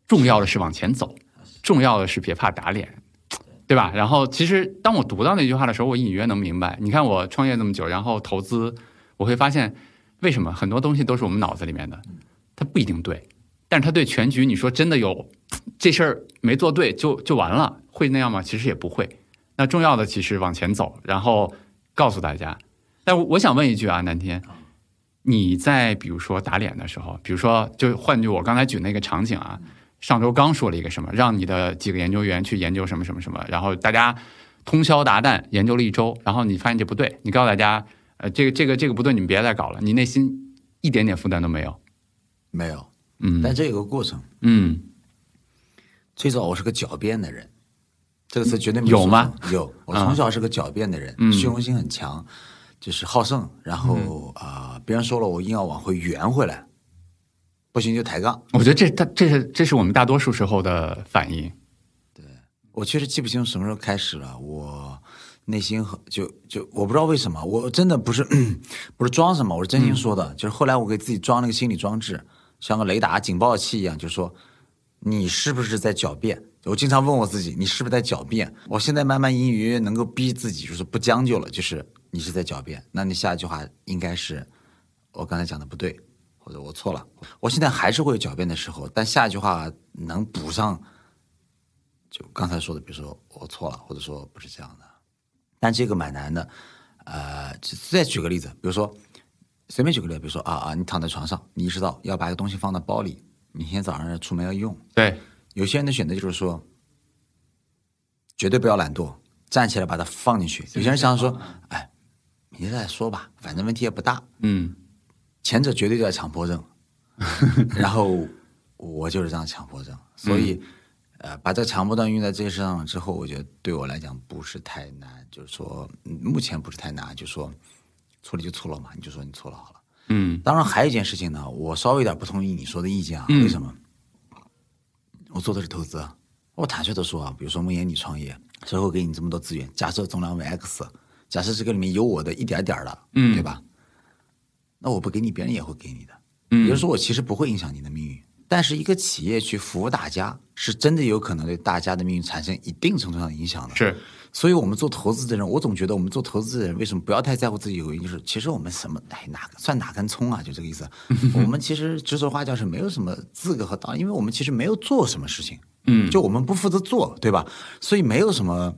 重要的是往前走，重要的是别怕打脸，对吧？然后其实当我读到那句话的时候，我隐约能明白。你看我创业那么久，然后投资，我会发现为什么很多东西都是我们脑子里面的，它不一定对。但是它对全局，你说真的有这事儿没做对就就完了，会那样吗？其实也不会。那重要的其实往前走，然后告诉大家。但我想问一句啊，南天，你在比如说打脸的时候，比如说就换句我刚才举那个场景啊，上周刚说了一个什么，让你的几个研究员去研究什么什么什么，然后大家通宵达旦研究了一周，然后你发现这不对，你告诉大家，呃，这个这个这个不对，你们别再搞了，你内心一点点负担都没有。没有，嗯。但这有个过程。嗯。最早我是个狡辩的人，这个词绝对没有吗？有，我从小是个狡辩的人，嗯。虚荣心很强，就是好胜，然后啊、别人说了我硬要往回圆回来，不行就抬杠。我觉得这他这是这是我们大多数时候的反应。对我确实记不清什么时候开始了，我内心很就就我不知道为什么，我真的不是 不是装什么，我是真心说的。就是后来我给自己装了个心理装置，像个雷达警报器一样，就是说你是不是在狡辩？我经常问我自己，你是不是在狡辩？我现在慢慢隐隐约约能够逼自己，就是不将就了，就是你是在狡辩。那你下一句话应该是我刚才讲的不对，或者我错了。我现在还是会有狡辩的时候，但下一句话能补上。就刚才说的，比如说我错了，或者说不是这样的，但这个蛮难的。呃，再举个例子，比如说随便举个例子，比如说啊啊，你躺在床上，你意识到要把一个东西放到包里，明天早上出门要用。对，有些人的选择就是说，绝对不要懒惰，站起来把它放进去。有些人想说，哎，明天再说吧，反正问题也不大。嗯前者绝对叫强迫症，然后我就是这样强迫症，所以、呃，把这个强迫症用在这些事上之后，我觉得对我来讲不是太难，就是說嗯目前不是太难，就说错了就错了嘛，你就说你错了好了。嗯当然还有一件事情呢，我稍微有点不同意你说的意见啊，嗯为什么？我做的是投资，啊，我坦率的说啊，比如说梦妍你创业，谁会给你这么多资源？假设总量为 X，假设这个里面有我的一点点儿的，嗯对吧？那我不给你，别人也会给你的。嗯也就是说，我其实不会影响你的命运。但是一个企业去服务大家，是真的有可能对大家的命运产生一定程度上的影响的。是所以，我们做投资的人，我总觉得我们做投资的人为什么不要太在乎自己有个原因，就是其实我们什么哎哪个算哪根葱啊，就这个意思。我们其实指手画脚是没有什么资格和道理，因为我们其实没有做什么事情，嗯就我们不负责做，对吧？所以没有什么，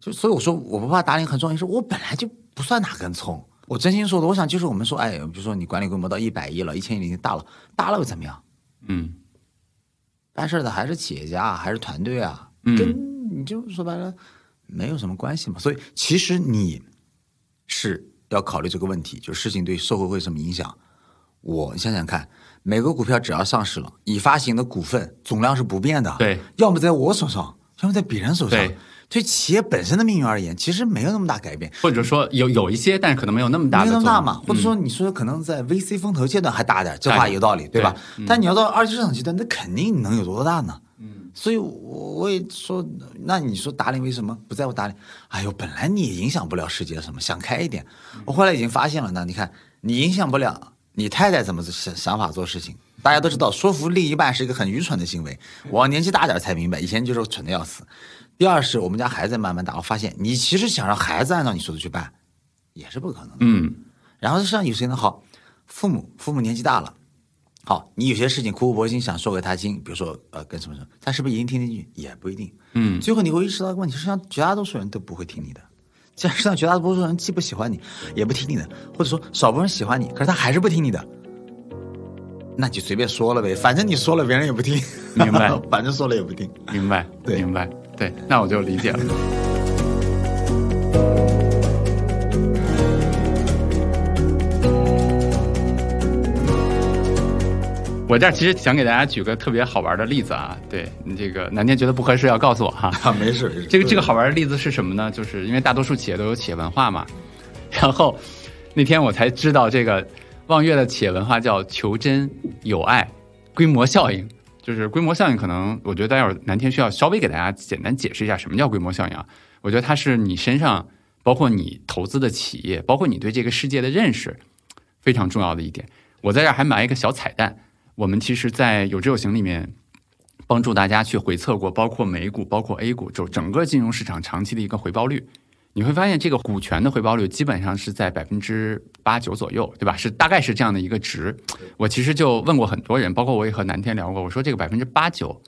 就所以我说我不怕打脸很重要，是我本来就不算哪根葱。我真心说的，我想就是我们说，哎，比如说你管理规模到一百亿了，一千亿已经大了，大了又怎么样？嗯办事的还是企业家，还是团队啊，嗯跟你就说白了没有什么关系嘛。所以其实你是要考虑这个问题，就事情对社会会有什么影响。我你想想看，每个股票只要上市了，已发行的股份总量是不变的，对，要么在我手上，要么在别人手上对。企业本身的命运而言，其实没有那么大改变。或者说有有一些，但是可能没有那么大那么大嘛，或者说你说可能在 VC 风投阶段还大点儿，这话有道理，对吧？对但你要到二级市场阶段，那肯定能有多大呢？嗯，所以我我也说，那你说达令为什么不在乎达令？哎呦，本来你也影响不了世界什么，想开一点。我后来已经发现了呢，你看你影响不了你太太怎么想想法做事情。大家都知道，说服另一半是一个很愚蠢的行为。我年纪大点儿才明白，以前就是蠢的要死。第二是我们家孩子慢慢大，我发现你其实想让孩子按照你说的去办，也是不可能的。嗯然后实际上有些人好，父母父母年纪大了，好，你有些事情苦口婆心想说给他听，比如说呃跟什么什么，他是不是一定听进去？也不一定。嗯最后你会意识到一个问题，实际上绝大多数人都不会听你的。实际上绝大多数人既不喜欢你，也不听你的，或者说少部分人喜欢你，可是他还是不听你的。那就随便说了呗，反正你说了别人也不听，明白 反正说了也不听。明白，对明白，对，那我就理解了。我这儿其实想给大家举个特别好玩的例子啊，对你这个南天觉得不合适要告诉我哈。啊，没事没事。这个这个好玩的例子是什么呢？就是因为大多数企业都有企业文化嘛，然后那天我才知道这个望月的企业文化叫求真有爱规模效应。就是规模效应，可能我觉得待会儿南天需要稍微给大家简单解释一下什么叫规模效应啊。我觉得它是你身上，包括你投资的企业，包括你对这个世界的认识，非常重要的一点。我在这儿还埋一个小彩蛋，我们其实，在有知有行里面帮助大家去回测过，包括美股、包括 A 股，就整个金融市场长期的一个回报率。你会发现这个股权的回报率基本上是在百分之八九左右，对吧？是大概是这样的一个值。我其实就问过很多人，包括我也和南天聊过，我说这个百分之八九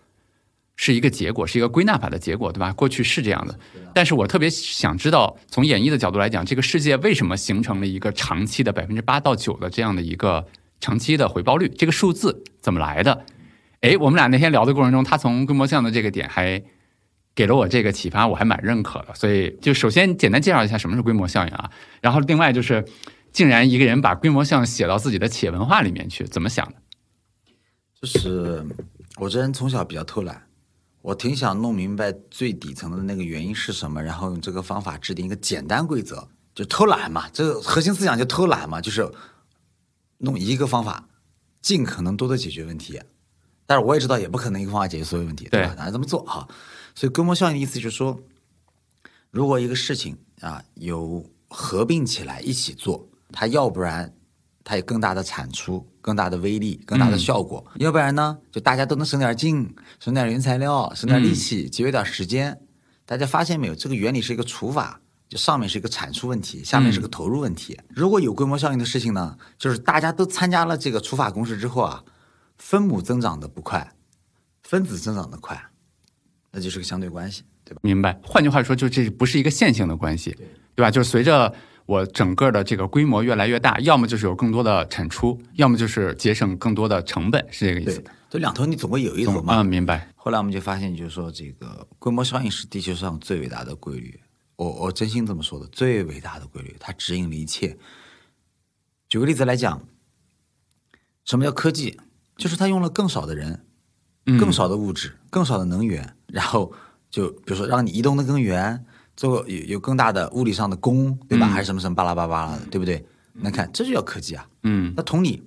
是一个结果，是一个归纳法的结果，对吧？过去是这样的，但是我特别想知道，从演绎的角度来讲，这个世界为什么形成了一个长期的百分之八到九的这样的一个长期的回报率？这个数字怎么来的？哎，我们俩那天聊的过程中，他从规模项的这个点还。给了我这个启发，我还蛮认可的。所以，就首先简单介绍一下什么是规模效应啊。然后，另外就是，竟然一个人把规模效应写到自己的企业文化里面去，怎么想的？就是我这人从小比较偷懒，我挺想弄明白最底层的那个原因是什么，然后用这个方法制定一个简单规则，就偷懒嘛。这个核心思想就偷懒嘛，就是弄一个方法，尽可能多的解决问题。但是我也知道，也不可能一个方法解决所有问题，对吧？咱这么做哈。所以规模效应的意思就是说，如果一个事情啊有合并起来一起做，它要不然它有更大的产出、更大的威力、更大的效果；要不然呢，就大家都能省点劲、省点原材料、省点力气、节约点时间。大家发现没有？这个原理是一个除法，就上面是一个产出问题，下面是个投入问题。如果有规模效应的事情呢，就是大家都参加了这个除法公式之后啊，分母增长的不快，分子增长的快。那就是个相对关系，对吧？明白。换句话说，就这不是一个线性的关系，对吧？就是随着我整个的这个规模越来越大，要么就是有更多的产出，要么就是节省更多的成本，是这个意思。这两头你总会有一头嘛。嗯，明白。后来我们就发现，就是说这个规模效应是地球上最伟大的规律。我我真心这么说的，最伟大的规律，它指引了一切。举个例子来讲，什么叫科技？就是它用了更少的人。更少的物质，更少的能源，然后就比如说让你移动的更远，做有有更大的物理上的功，对吧？还是什么什么巴拉巴拉的，对不对？那看这就叫科技啊。嗯。那同理，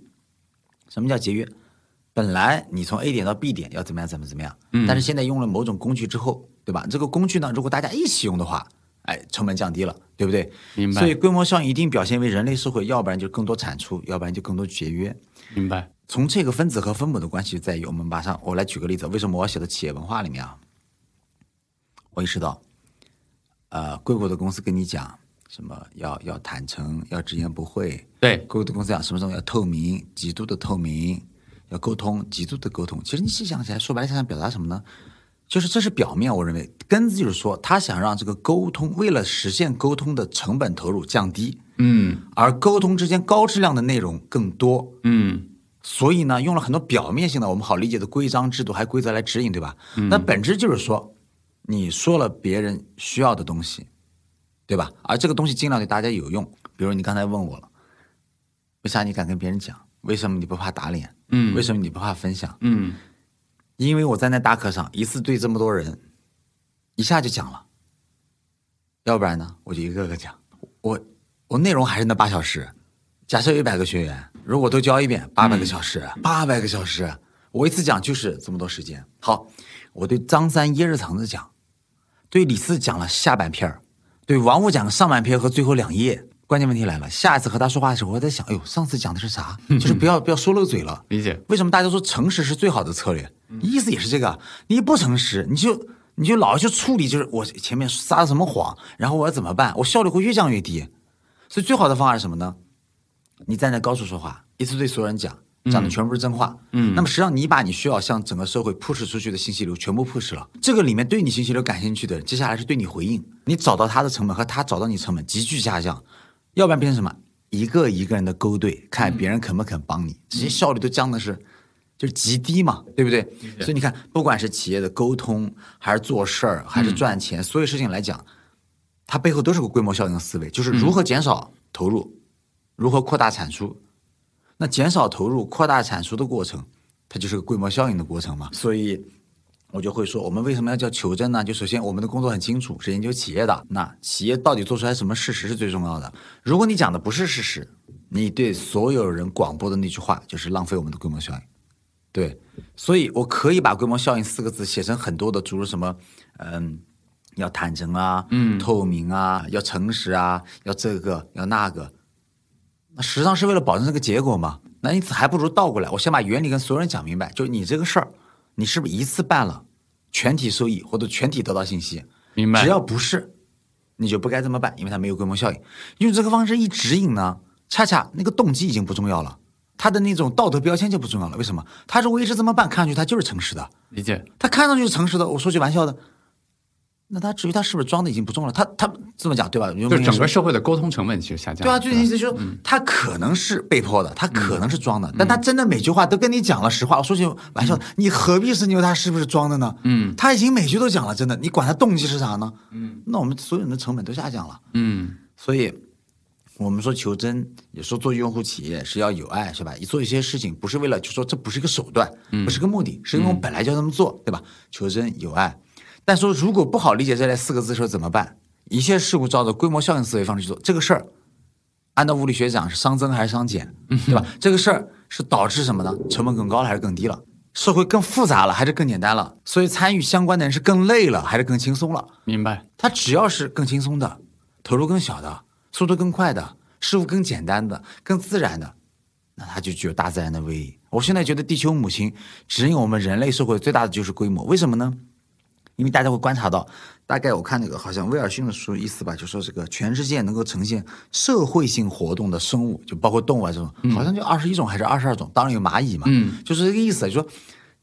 什么叫节约？本来你从 A 点到 B 点要怎么样怎么怎么样，但是现在用了某种工具之后，对吧？这个工具呢，如果大家一起用的话，哎，成本降低了，对不对？明白。所以规模效应一定表现为人类社会，要不然就更多产出，要不然就更多节约。明白。从这个分子和分母的关系在于，我们马上我来举个例子，为什么我要写到企业文化里面啊？我意识到，呃，硅谷的公司跟你讲什么要要坦诚，要直言不讳。对，硅谷的公司讲什么什么要透明，极度的透明，要沟通，极度的沟通。其实你细想起来，说白了，想想表达什么呢？就是这是表面，我认为根子就是说，他想让这个沟通，为了实现沟通的成本投入降低，嗯，而沟通之间高质量的内容更多，嗯。所以呢，用了很多表面性的我们好理解的规章制度，还规则来指引，对吧？那本质就是说，你说了别人需要的东西，对吧？而这个东西尽量对大家有用。比如你刚才问我了，为啥你敢跟别人讲？为什么你不怕打脸？嗯，为什么你不怕分享？嗯，因为我站在大课上，一次对这么多人，一下就讲了。要不然呢，我就一个个讲。我我内容还是那八小时。假设有一百个学员。如果都教一遍，八百个小时，八百个小时，我一次讲就是这么多时间。好，我对张三掖着橙子讲，对李四讲了下半篇对王五讲了上半篇和最后两页。关键问题来了，下一次和他说话的时候，我在想，哎呦，上次讲的是啥？就是不要 不要说漏嘴了。理解？为什么大家说诚实是最好的策略？意思也是这个，你不诚实，你就你就老去处理，就是我前面撒了什么谎，然后我要怎么办？我效率会越降越低。所以最好的方法是什么呢？你站在高处说话，一次对所有人讲，讲的全部是真话。嗯，那么实际上你把你需要向整个社会 push 出去的信息流全部 push 了。这个里面对你信息流感兴趣的，接下来是对你回应。你找到他的成本和他找到你成本急剧下降，要不然变成什么？一个一个人的勾兑，看别人肯不肯帮你，这些效率都降的是就是极低嘛，对不对？所以你看，不管是企业的沟通，还是做事儿，还是赚钱，所有事情来讲，它背后都是个规模效应思维，就是如何减少投入。如何扩大产出？那减少投入、扩大产出的过程，它就是个规模效应的过程嘛。所以，我就会说，我们为什么要叫求真呢？就首先，我们的工作很清楚，是研究企业的。那企业到底做出来什么事实是最重要的。如果你讲的不是事实，你对所有人广播的那句话就是浪费我们的规模效应。对，所以我可以把规模效应四个字写成很多的，诸如什么，嗯，要坦诚啊，嗯，透明啊，要诚实啊，要这个要那个。那实际上是为了保证这个结果嘛？那因此还不如倒过来，我先把原理跟所有人讲明白。就是你这个事儿，你是不是一次办了，全体受益或者全体得到信息？明白。只要不是，你就不该这么办，因为它没有规模效应。用这个方式一指引呢，恰恰那个动机已经不重要了，他的那种道德标签就不重要了。为什么？他如果一直这么办，看上去他就是诚实的，理解。他看上去是诚实的。我说句玩笑的，那他至于他是不是装的已经不重要了。他他这么讲对吧？就就是整个社会的沟通成本其实下降了。对啊，就吧意思就是说，他可能是被迫的，他可能是装的，但他真的每句话都跟你讲了实话。我说句玩笑，你何必深究他是不是装的呢？嗯他已经每句都讲了，真的，你管他动机是啥呢？嗯，那我们所有人的成本都下降了。嗯所以，我们说求真，也说做用户企业是要有爱，是吧？你做一些事情不是为了，就说这不是一个手段，不是个目的，是因为我们本来就要这么做，对吧？求真有爱。但说如果不好理解这类四个字的时候怎么办？一切事物照着规模效应思维方式去做，这个事儿，按照物理学讲是熵增还是熵减，对吧？这个事儿是导致什么呢？成本更高了还是更低了？社会更复杂了还是更简单了？所以参与相关的人是更累了还是更轻松了？明白。他只要是更轻松的，投入更小的，速度更快的，事物更简单的、更自然的，那它就具有大自然的威力。我现在觉得地球母亲指引我们人类社会最大的就是规模，为什么呢？因为大家会观察到，大概我看那个好像威尔逊的书意思吧，就说这个全世界能够呈现社会性活动的生物，就包括动物啊这种，好像就二十一种还是二十二种，当然有蚂蚁嘛，嗯，就是这个意思，就说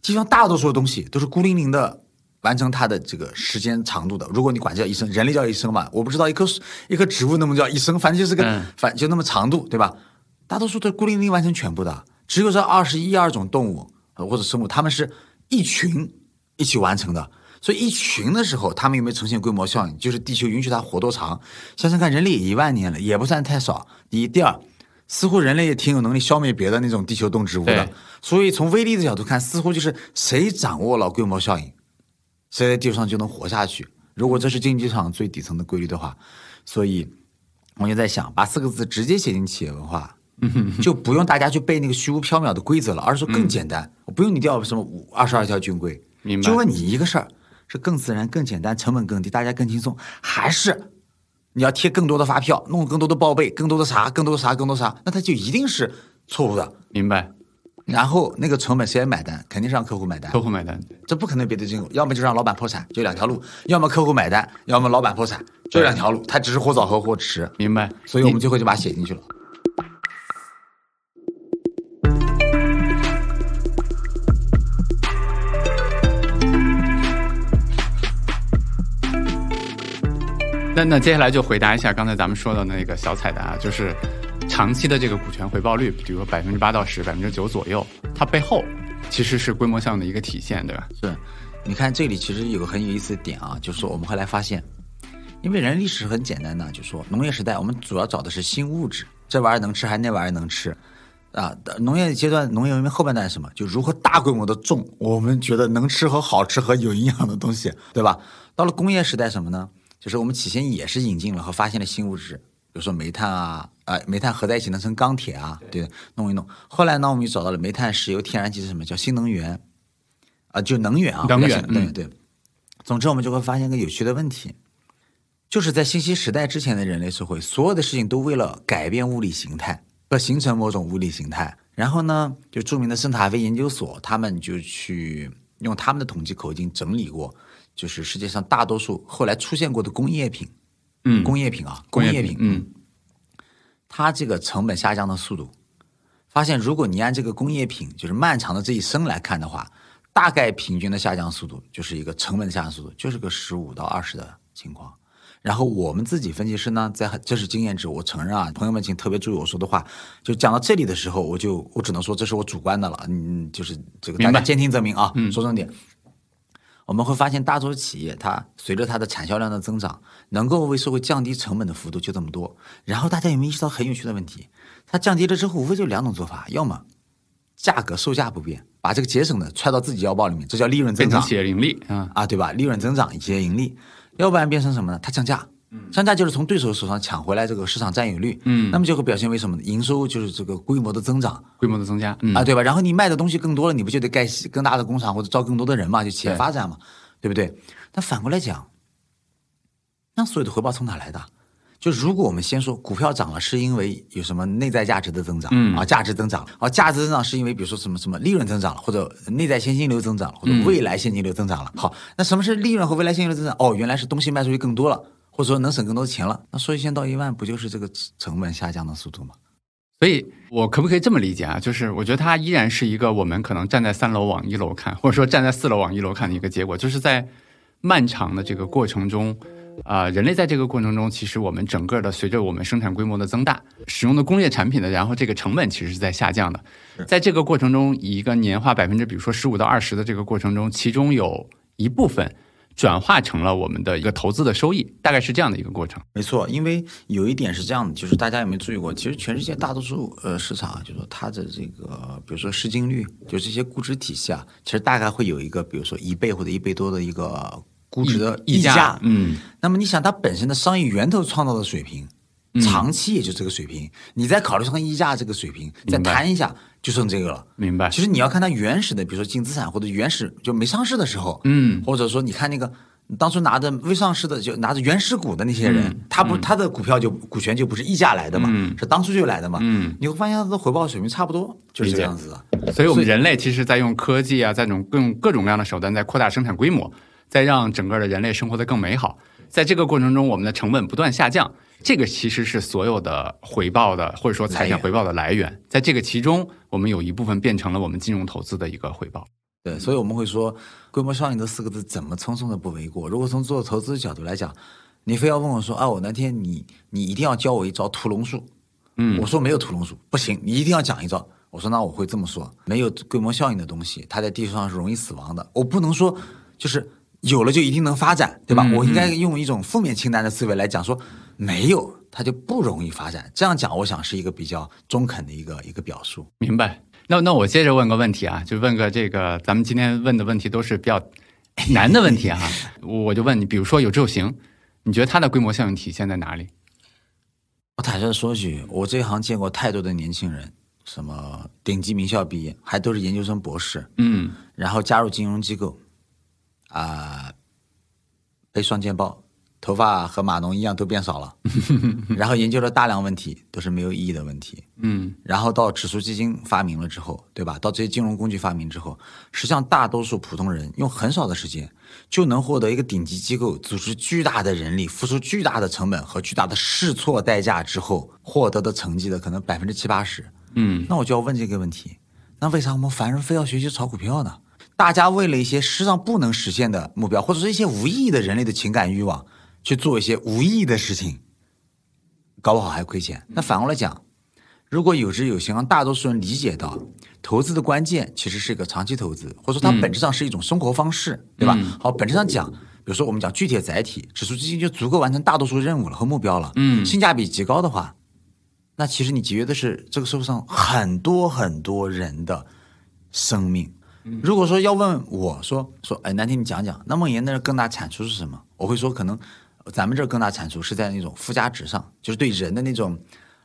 基本上大多数的东西都是孤零零的完成它的这个时间长度的。如果你管叫一生，人类叫一生嘛，我不知道一棵树一棵植物能不能叫一生，反正就是个、嗯反就那么长度，对吧？大多数都孤零零完成全部的，只有这二十一二种动物呃或者生物，它们是一群一起完成的。所以一群的时候，他们有没有呈现规模效应？就是地球允许它活多长？想想看，人类也一万年了，也不算太少。第一，第二，似乎人类也挺有能力消灭别的那种地球动植物的。所以从威力的角度看，似乎就是谁掌握了规模效应，谁在地球上就能活下去。如果这是竞技场最底层的规律的话，所以我就在想，把四个字直接写进企业文化，就不用大家去背那个虚无缥缈的规则了，而是说更简单，我不用你调什么五二十二条军规，明白就问你一个事儿，是更自然、更简单、成本更低、大家更轻松，还是你要贴更多的发票、弄更多的报备、更多的啥、更多的啥、更多啥，那它就一定是错误的。明白。然后那个成本谁来买单？肯定是让客户买单客。户买单。这不可能别的进口要么就让老板破产，就两条路；要么客户买单，要么老板破产，就两条路。他只是或早和或迟，明白。所以我们最后就把它写进去了。那那接下来就回答一下刚才咱们说的那个小彩蛋啊，就是长期的这个股权回报率，比如说百分之八到十、百分之九左右，它背后其实是规模效应的一个体现，对吧？是，你看这里其实有个很有意思的点啊，就是我们后来发现，因为人历史很简单的，就说农业时代我们主要找的是新物质，这玩意儿能吃还是那玩意儿能吃。啊，农业阶段，农业文明后半段是什么？就如何大规模的种我们觉得能吃和好吃和有营养的东西，对吧？到了工业时代，什么呢？就是我们起先也是引进了和发现了新物质，比如说煤炭啊，呃，煤炭合在一起能成钢铁啊，对，弄一弄。后来呢，我们就找到了煤炭、石油、天然气是什么？叫新能源，啊、就能源啊，能源对嗯对。总之，我们就会发现一个有趣的问题，就是在信息时代之前的人类社会，所有的事情都为了改变物理形态，要形成某种物理形态。然后呢，就著名的圣塔菲研究所，他们就去用他们的统计口径整理过，就是世界上大多数后来出现过的工业品，嗯，工业品啊，工业业品，嗯，它这个成本下降的速度，发现如果你按这个工业品就是漫长的这一生来看的话，大概平均的下降速度就是一个成本的下降速度，就是个十五到二十的情况。然后我们自己分析师呢，在这是经验值，我承认啊，朋友们请特别注意我说的话。就讲到这里的时候，我就我只能说这是我主观的了，嗯，就是这个大家兼听则明啊。说重点，我们会发现大多数企业它随着它的产销量的增长，能够为社会降低成本的幅度就这么多。然后大家有没有意识到很有趣的问题？它降低了之后，无非就两种做法，要么价格售价不变，把这个节省的揣到自己腰包里面，这叫利润增长变成企业盈利啊，啊，对吧？利润增长以及盈利，要不然变成什么呢？它降价，降价就是从对手手上抢回来这个市场占有率，嗯那么就会表现为什么呢？营收就是这个规模的增长，规模的增加，嗯啊，对吧？然后你卖的东西更多了，你不就得盖更大的工厂或者招更多的人嘛，就企业发展嘛，对不对？那反过来讲，那所有的回报从哪来的？就如果我们先说股票涨了，是因为有什么内在价值的增长，嗯啊，价值增长，啊，价值增长是因为比如说什么什么利润增长了，或者内在现金流增长了，或者未来现金流增长了。好，那什么是利润和未来现金流增长？哦，原来是东西卖出去更多了，或者说能省更多钱了，那说一千到一万，不就是这个成本下降的速度吗？所以，我可不可以这么理解啊？就是我觉得它依然是一个我们可能站在三楼往一楼看，或者说站在四楼往一楼看的一个结果，就是在漫长的这个过程中。啊，人类在这个过程中，其实我们整个的随着我们生产规模的增大，使用的工业产品的，然后这个成本其实是在下降的。在这个过程中，以一个年化百分之，比如说十五到二十的这个过程中，其中有一部分转化成了我们的一个投资的收益，大概是这样的一个过程。没错，因为有一点是这样的，就是大家有没有注意过？其实全世界大多数呃市场啊，就说它的这个，比如说市净率，就这些估值体系啊，其实大概会有一个，比如说一倍或者一倍多的一个。估值的溢价，嗯，那么你想它本身的商业源头创造的水平，长期也就这个水平，你再考虑上溢价这个水平，再谈一下就剩这个了。明白。其实你要看它原始的，比如说净资产或者原始就没上市的时候，嗯，或者说你看那个当初拿着未上市的就拿着原始股的那些人，他不他的股票就股权就不是溢价来的嘛，是当初就来的嘛，嗯，你会发现它的回报水平差不多，就是这样子的。所以我们人类其实在用科技啊，在用各种各种各样的手段在扩大生产规模。在让整个的人类生活的更美好，在这个过程中，我们的成本不断下降，这个其实是所有的回报的或者说财产回报的来源。在这个其中，我们有一部分变成了我们金融投资的一个回报。对，所以我们会说“规模效应”这四个字怎么匆匆的不为过？如果从做投资的角度来讲，你非要问我说啊，我那天你你一定要教我一招屠龙术，嗯，我说没有屠龙术，不行，你一定要讲一招。我说那我会这么说：没有规模效应的东西，它在地球上是容易死亡的。我不能说就是。有了就一定能发展，对吧？我应该用一种负面清单的思维来讲，说没有它就不容易发展。这样讲，我想是一个比较中肯的一个一个表述。明白？那那我接着问个问题啊，就问个这个，咱们今天问的问题都是比较难的问题哈。我就问你，比如说有昼行，你觉得它的规模效应体现在哪里？我坦率说句，我这一行见过太多的年轻人，什么顶级名校毕业，还都是研究生、博士，嗯，然后加入金融机构。啊，背双肩包，头发和码农一样都变少了，然后研究了大量问题，都是没有意义的问题。嗯，然后到指数基金发明了之后，对吧？到这些金融工具发明之后，实际上大多数普通人用很少的时间就能获得一个顶级机构组织巨大的人力、付出巨大的成本和巨大的试错代价之后获得的成绩的可能百分之七八十。嗯，那我就要问这个问题：那为啥我们凡人非要学习炒股票呢？大家为了一些实际上不能实现的目标，或者是一些无意义的人类的情感欲望，去做一些无意义的事情，搞不好还亏钱。那反过来讲，如果有知有行，让大多数人理解到投资的关键其实是一个长期投资，或者说它本质上是一种生活方式，对吧？好，本质上讲，比如说我们讲具体的载体，指数基金就足够完成大多数任务了和目标了。嗯，性价比极高的话，那其实你节约的是这个社会上很多很多人的生命。如果说要问我说说，哎，南天你讲讲，那梦岩的更大产出是什么？我会说，可能咱们这更大产出是在那种附加值上，就是对人的那种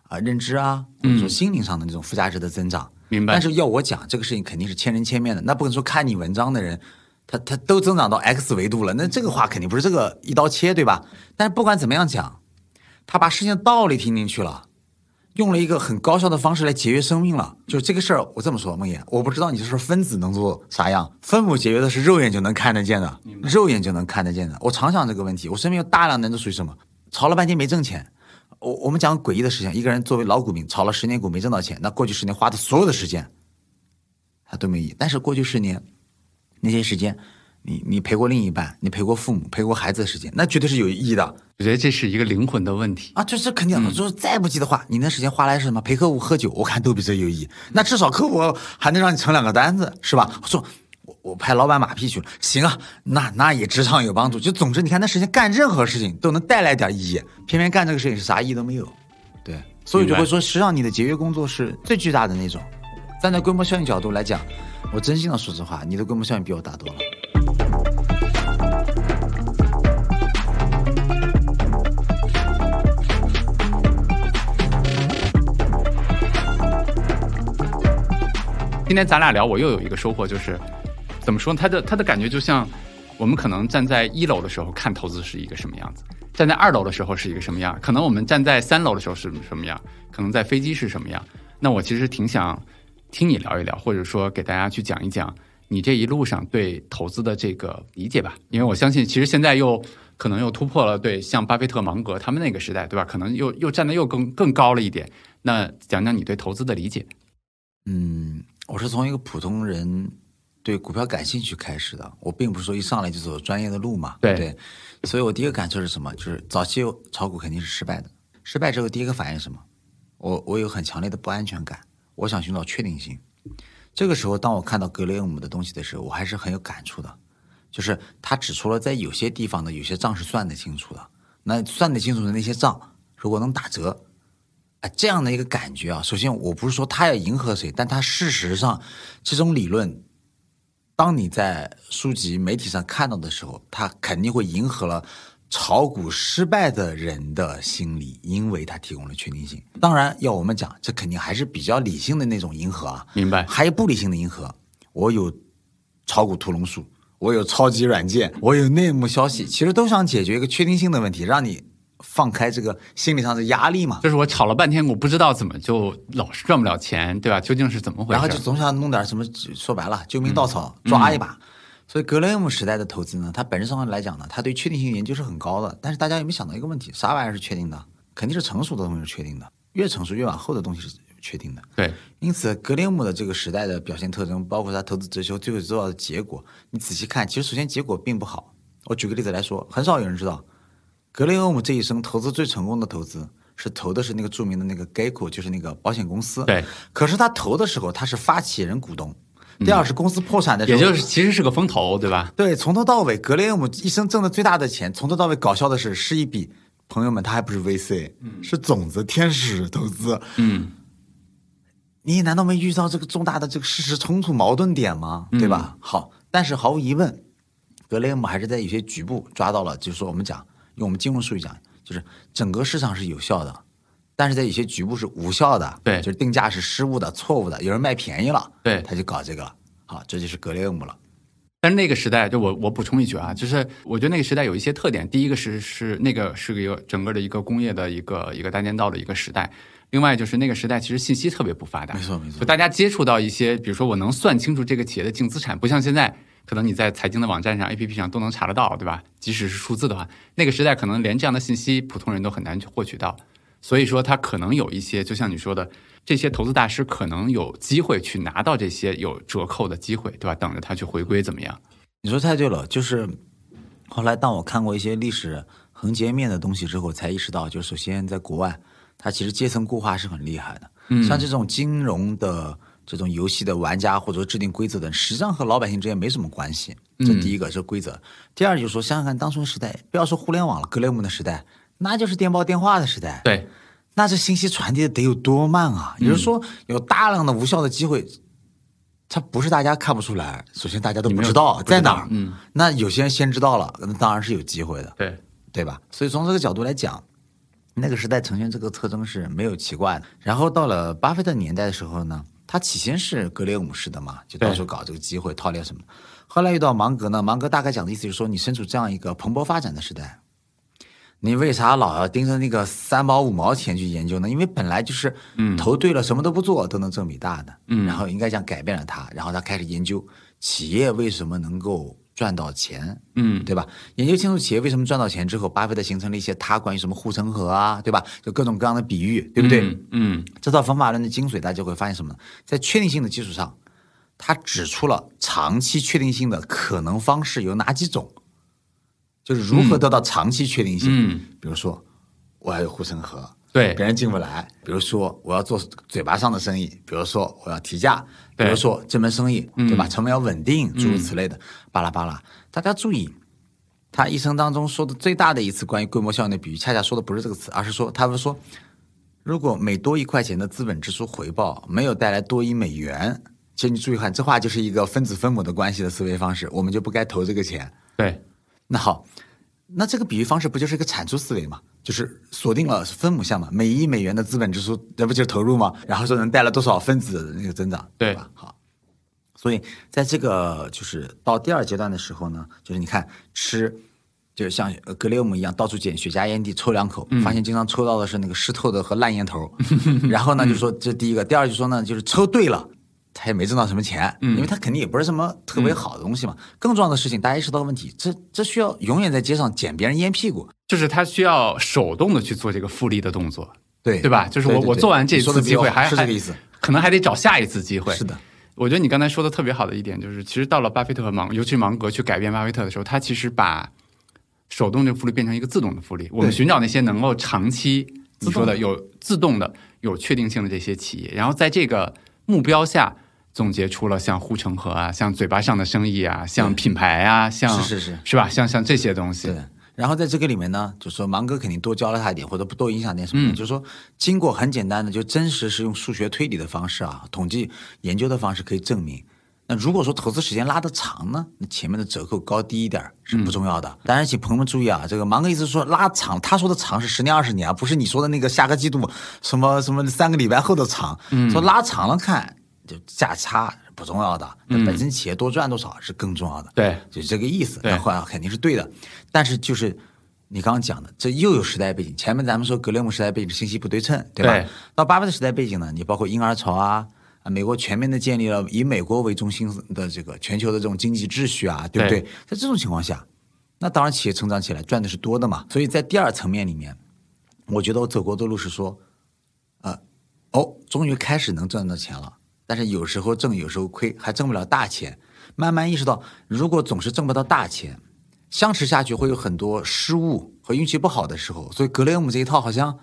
啊认知啊，或者说心灵上的那种附加值的增长。明白。但是要我讲这个事情，肯定是千人千面的，那不能说看你文章的人，他他都增长到 X 维度了，那这个话肯定不是这个一刀切，对吧？但是不管怎么样讲，他把事情的道理听进去了。用了一个很高效的方式来节约生命了，就这个事儿，我这么说，梦魇，我不知道你是说分子能做啥样，分母节约的是肉眼就能看得见的，肉眼就能看得见的。我常想这个问题，我身边有大量人都属于什么，炒了半天没挣钱。我我们讲诡异的事情，一个人作为老股民，炒了十年股没挣到钱，那过去十年花的所有的时间，他都没意义。但是过去十年那些时间。你你陪过另一半，你陪过父母，陪过孩子的时间，那绝对是有意义的。我觉得这是一个灵魂的问题啊，这是肯定的。就是再不济的话，你那时间花来是什么？陪客户喝酒，我看都比这有意义。那至少客户还能让你成两个单子，是吧？我说，我我拍老板马屁去了，行啊，那那也职场有帮助。就总之，你看那时间干任何事情都能带来点意义，偏偏干这个事情是啥意义都没有。对，所以就会说，实际上你的节约工作是最巨大的那种。站在规模效应角度来讲，我真心的说实话，你的规模效应比我大多了。今天咱俩聊，我又有一个收获，就是怎么说？他的他的感觉就像我们可能站在一楼的时候看投资是一个什么样子，站在二楼的时候是一个什么样，可能我们站在三楼的时候是什么样，可能在飞机是什么样。那我其实挺想听你聊一聊，或者说给大家去讲一讲你这一路上对投资的这个理解吧，因为我相信，其实现在又可能又突破了对像巴菲特、芒格他们那个时代，对吧？可能又又站得又更更高了一点。那讲讲你对投资的理解。嗯，我是从一个普通人对股票感兴趣开始的，我并不是说一上来就走专业的路嘛。对对，所以我第一个感受是什么？就是早期炒股肯定是失败的，失败之后第一个反应是什么？我我有很强烈的不安全感，我想寻找确定性。这个时候，当我看到格雷厄姆的东西的时候，我还是很有感触的。就是他指出了在有些地方的有些账是算得清楚的，那算得清楚的那些账，如果能打折，啊，这样的一个感觉啊。首先，我不是说他要迎合谁，但他事实上这种理论，当你在书籍、媒体上看到的时候，他肯定会迎合了炒股失败的人的心理，因为他提供了确定性。当然，要我们讲，这肯定还是比较理性的那种迎合啊。明白？还有不理性的迎合，我有炒股屠龙术。我有超级软件，我有内幕消息，其实都想解决一个确定性的问题，让你放开这个心理上的压力嘛。就是我炒了半天，我不知道怎么就老是赚不了钱，对吧？究竟是怎么回事？然后就总想弄点什么，说白了，救命稻草抓一把。所以格雷厄姆时代的投资呢，它本质上来讲呢，它对确定性研究是很高的。但是大家有没有想到一个问题？啥玩意儿是确定的？肯定是成熟的东西是确定的，越成熟越往后的东西是。确定的，对，因此格雷姆的这个时代的表现特征，包括他投资哲学最后做到的结果，你仔细看，其实首先结果并不好。我举个例子来说，很少有人知道，格雷厄姆这一生投资最成功的投资是投的是那个著名的那个 Geico，就是那个保险公司。对，可是他投的时候他是发起人股东，第二是公司破产的时候，也就是其实是个风投，对吧？对，从头到尾，格雷厄姆一生挣的最大的钱，从头到尾搞笑的是是一笔，朋友们，他还不是 VC，是种子天使投资，嗯。你难道没遇到这个重大的这个事实冲突矛盾点吗？对吧？好，但是毫无疑问，格雷厄姆还是在有些局部抓到了，就是说我们讲用我们金融术语讲，就是整个市场是有效的，但是在有些局部是无效的，对，就是定价是失误的、错误的，有人卖便宜了，对，他就搞这个了。好，这就是格雷厄姆了。但是那个时代，就我我补充一句啊，就是我觉得那个时代有一些特点，第一个是是那个是一个整个的一个工业的一个一个单间道的一个时代。另外就是那个时代，其实信息特别不发达，没错没错。就大家接触到一些，比如说我能算清楚这个企业的净资产，不像现在，可能你在财经的网站上、APP 上都能查得到，对吧？即使是数字的话，那个时代可能连这样的信息普通人都很难去获取到。所以说，他可能有一些，就像你说的，这些投资大师可能有机会去拿到这些有折扣的机会，对吧？等着他去回归怎么样？你说太对了，就是后来当我看过一些历史横截面的东西之后，才意识到，就首先在国外。它其实阶层固化是很厉害的，像这种金融的这种游戏的玩家或者制定规则的，实际上和老百姓之间没什么关系。这第一个是规则，第二就是说，想想看，当初的时代，不要说互联网了，格雷姆的时代，那就是电报电话的时代。对，那这信息传递的得有多慢啊！也就是说，有大量的无效的机会，它不是大家看不出来，首先大家都不知道在哪儿。嗯，那有些人先知道了，那当然是有机会的。对，对吧？所以从这个角度来讲。那个时代呈现这个特征是没有奇怪的。然后到了巴菲特年代的时候呢，他起先是格雷厄姆式的嘛，就到处搞这个机会套利什么。后来遇到芒格呢，芒格大概讲的意思就是说，你身处这样一个蓬勃发展的时代，你为啥老要盯着那个三毛五毛钱去研究呢？因为本来就是投对了，什么都不做都能挣米大的。嗯，然后应该讲改变了他，然后他开始研究企业为什么能够。赚到钱，嗯，对吧？研究清楚企业为什么赚到钱之后，巴菲特形成了一些他关于什么护城河啊，对吧？就各种各样的比喻，对不对？嗯，这套方法论的精髓，大家就会发现什么呢？在确定性的基础上，他指出了长期确定性的可能方式有哪几种，就是如何得到长期确定性。嗯，比如说，我要有护城河。对，别人进不来。比如说，我要做嘴巴上的生意，比如说我要提价，比如说这门生意，对吧？成本要稳定，诸如此类的，巴拉巴拉。大家注意，他一生当中说的最大的一次关于规模效应的比喻，恰恰说的不是这个词，而是说，他们说，如果每多一块钱的资本支出回报没有带来多一美元，其实你注意看，这话就是一个分子分母的关系的思维方式，我们就不该投这个钱。对，那好。那这个比喻方式不就是一个产出思维嘛？就是锁定了分母项嘛，每一美元的资本支出，那不就是投入吗？然后说能带来多少分子的那个增长，对吧？好，所以在这个就是到第二阶段的时候呢，就是你看吃，就像格雷厄姆一样，到处捡雪茄烟蒂抽两口，发现经常抽到的是那个湿透的和烂烟头。然后呢，就说这第一个，第二就说呢，就是抽对了。他也没挣到什么钱，因为他肯定也不是什么特别好的东西嘛。更重要的事情，大家意识到问题，这这需要永远在街上捡别人烟屁股，就是他需要手动的去做这个复利的动作，对对吧？就是我我做完这一次机会，还是这个意思，可能还得找下一次机会。是的。我觉得你刚才说的特别好的一点就是，其实到了巴菲特和芒，尤其是芒格去改变巴菲特的时候，他其实把手动的复利变成一个自动的复利。我们寻找那些能够长期你说的有自动的、有确定性的这些企业，然后在这个目标下总结出了像护城河啊、像嘴巴上的生意啊、像品牌啊、像是是是是吧？像像这些东西。然后在这个里面呢，就说芒哥肯定多教了他一点，或者不多影响点什么。就是说，经过很简单的，就真实是用数学推理的方式啊，统计研究的方式可以证明。那如果说投资时间拉得长呢，那前面的折扣高低一点是不重要的。当然，请朋友们注意啊，这个芒哥意思说拉长，他说的长是十年二十年啊，不是你说的那个下个季度什么什么三个礼拜后的长。说拉长了看，就价差。不重要的，那本身企业多赚多少是更重要的。对，就是这个意思。那话肯定是对的，但是就是你刚刚讲的，这又有时代背景。前面咱们说格雷姆时代背景信息不对称，对吧？到巴菲特时代背景呢，你包括婴儿潮啊，美国全面的建立了以美国为中心的这个全球的这种经济秩序啊，对不对？在这种情况下，那当然企业成长起来赚的是多的嘛。所以在第二层面里面，我觉得我走过的路是说，呃，哦，终于开始能赚到钱了。但是有时候挣，有时候亏，还挣不了大钱。慢慢意识到，如果总是挣不到大钱，相持下去会有很多失误和运气不好的时候。所以格雷厄姆这一套好像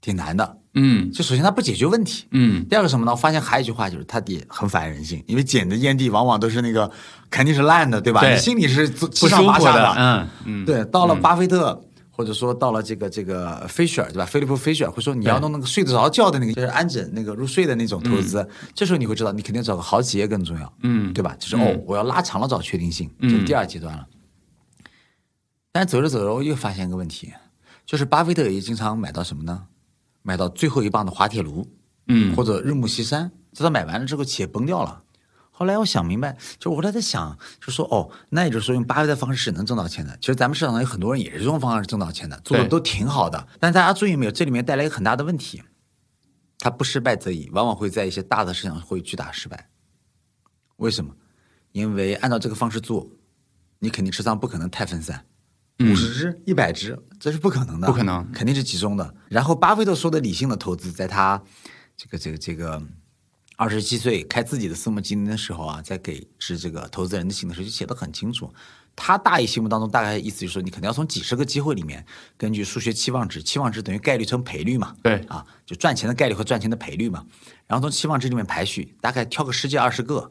挺难的。嗯，就首先他不解决问题。嗯，第二个什么呢？我发现还有一句话就是他也很反人性，因为捡的烟蒂往往都是那个肯定是烂的，对吧？你心里是七上八下的。嗯嗯，对，到了巴菲特。或者说到了这个这个 Fisher 对吧？菲利普菲雪尔会说你要弄那个睡得着觉的那个，就是安枕那个入睡的那种投资。这时候你会知道，你肯定找个好企业更重要，嗯，对吧？就是哦，我要拉长了找确定性，这是第二阶段了。但走着走着，我又发现一个问题，就是巴菲特也经常买到什么呢？买到最后一棒的滑铁卢，嗯，或者日暮西山，直到买完了之后企业崩掉了。后来我想明白，就我后来在想，就说哦，那也就是说用巴菲特方式是能挣到钱的。其实咱们市场上有很多人也是这种方式挣到钱的，做的都挺好的。但大家注意没有？这里面带来一个很大的问题，他不失败则已，往往会在一些大的市场会巨大失败。为什么？因为按照这个方式做，你肯定持仓不可能太分散，五十只、一百只，这是不可能的，不可能，肯定是集中的。然后巴菲特说的理性的投资，在他这个这个这个。二十七岁开自己的私募基金的时候啊，在给是这个投资人的信的时候就写的很清楚。他大意心目当中大概意思就是说，你肯定要从几十个机会里面，根据数学期望值，期望值等于概率乘赔率嘛？对，啊，就赚钱的概率和赚钱的赔率嘛。然后从期望值里面排序，大概挑个十几二十个。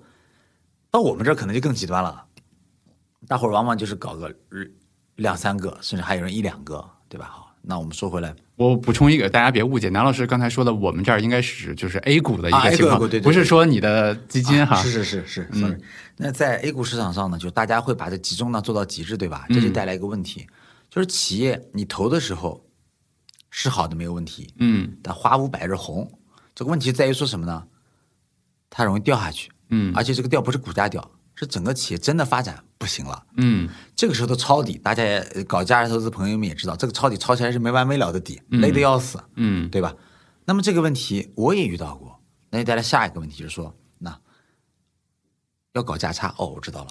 到我们这儿可能就更极端了，大伙儿往往就是搞个两三个，甚至还有人一两个，对吧？好。那我们说回来，我补充一个，大家别误解，南老师刚才说的，我们这儿应该是指就是 A 股的一个情况，不是说你的基金哈。是是是是，嗯。那在 A 股市场上呢，就大家会把这集中呢做到极致，对吧？这就带来一个问题，就是企业你投的时候是好的没有问题，嗯，但花无百日红，这个问题在于说什么呢？它容易掉下去，嗯，而且这个掉不是股价掉。是整个企业真的发展不行了，嗯，这个时候的抄底，大家也搞价值投资朋友们也知道，这个抄底抄起来是没完没了的底，累得要死，嗯，对吧？那么这个问题我也遇到过，那就带来下一个问题，就是说，那要搞价差，哦，我知道了，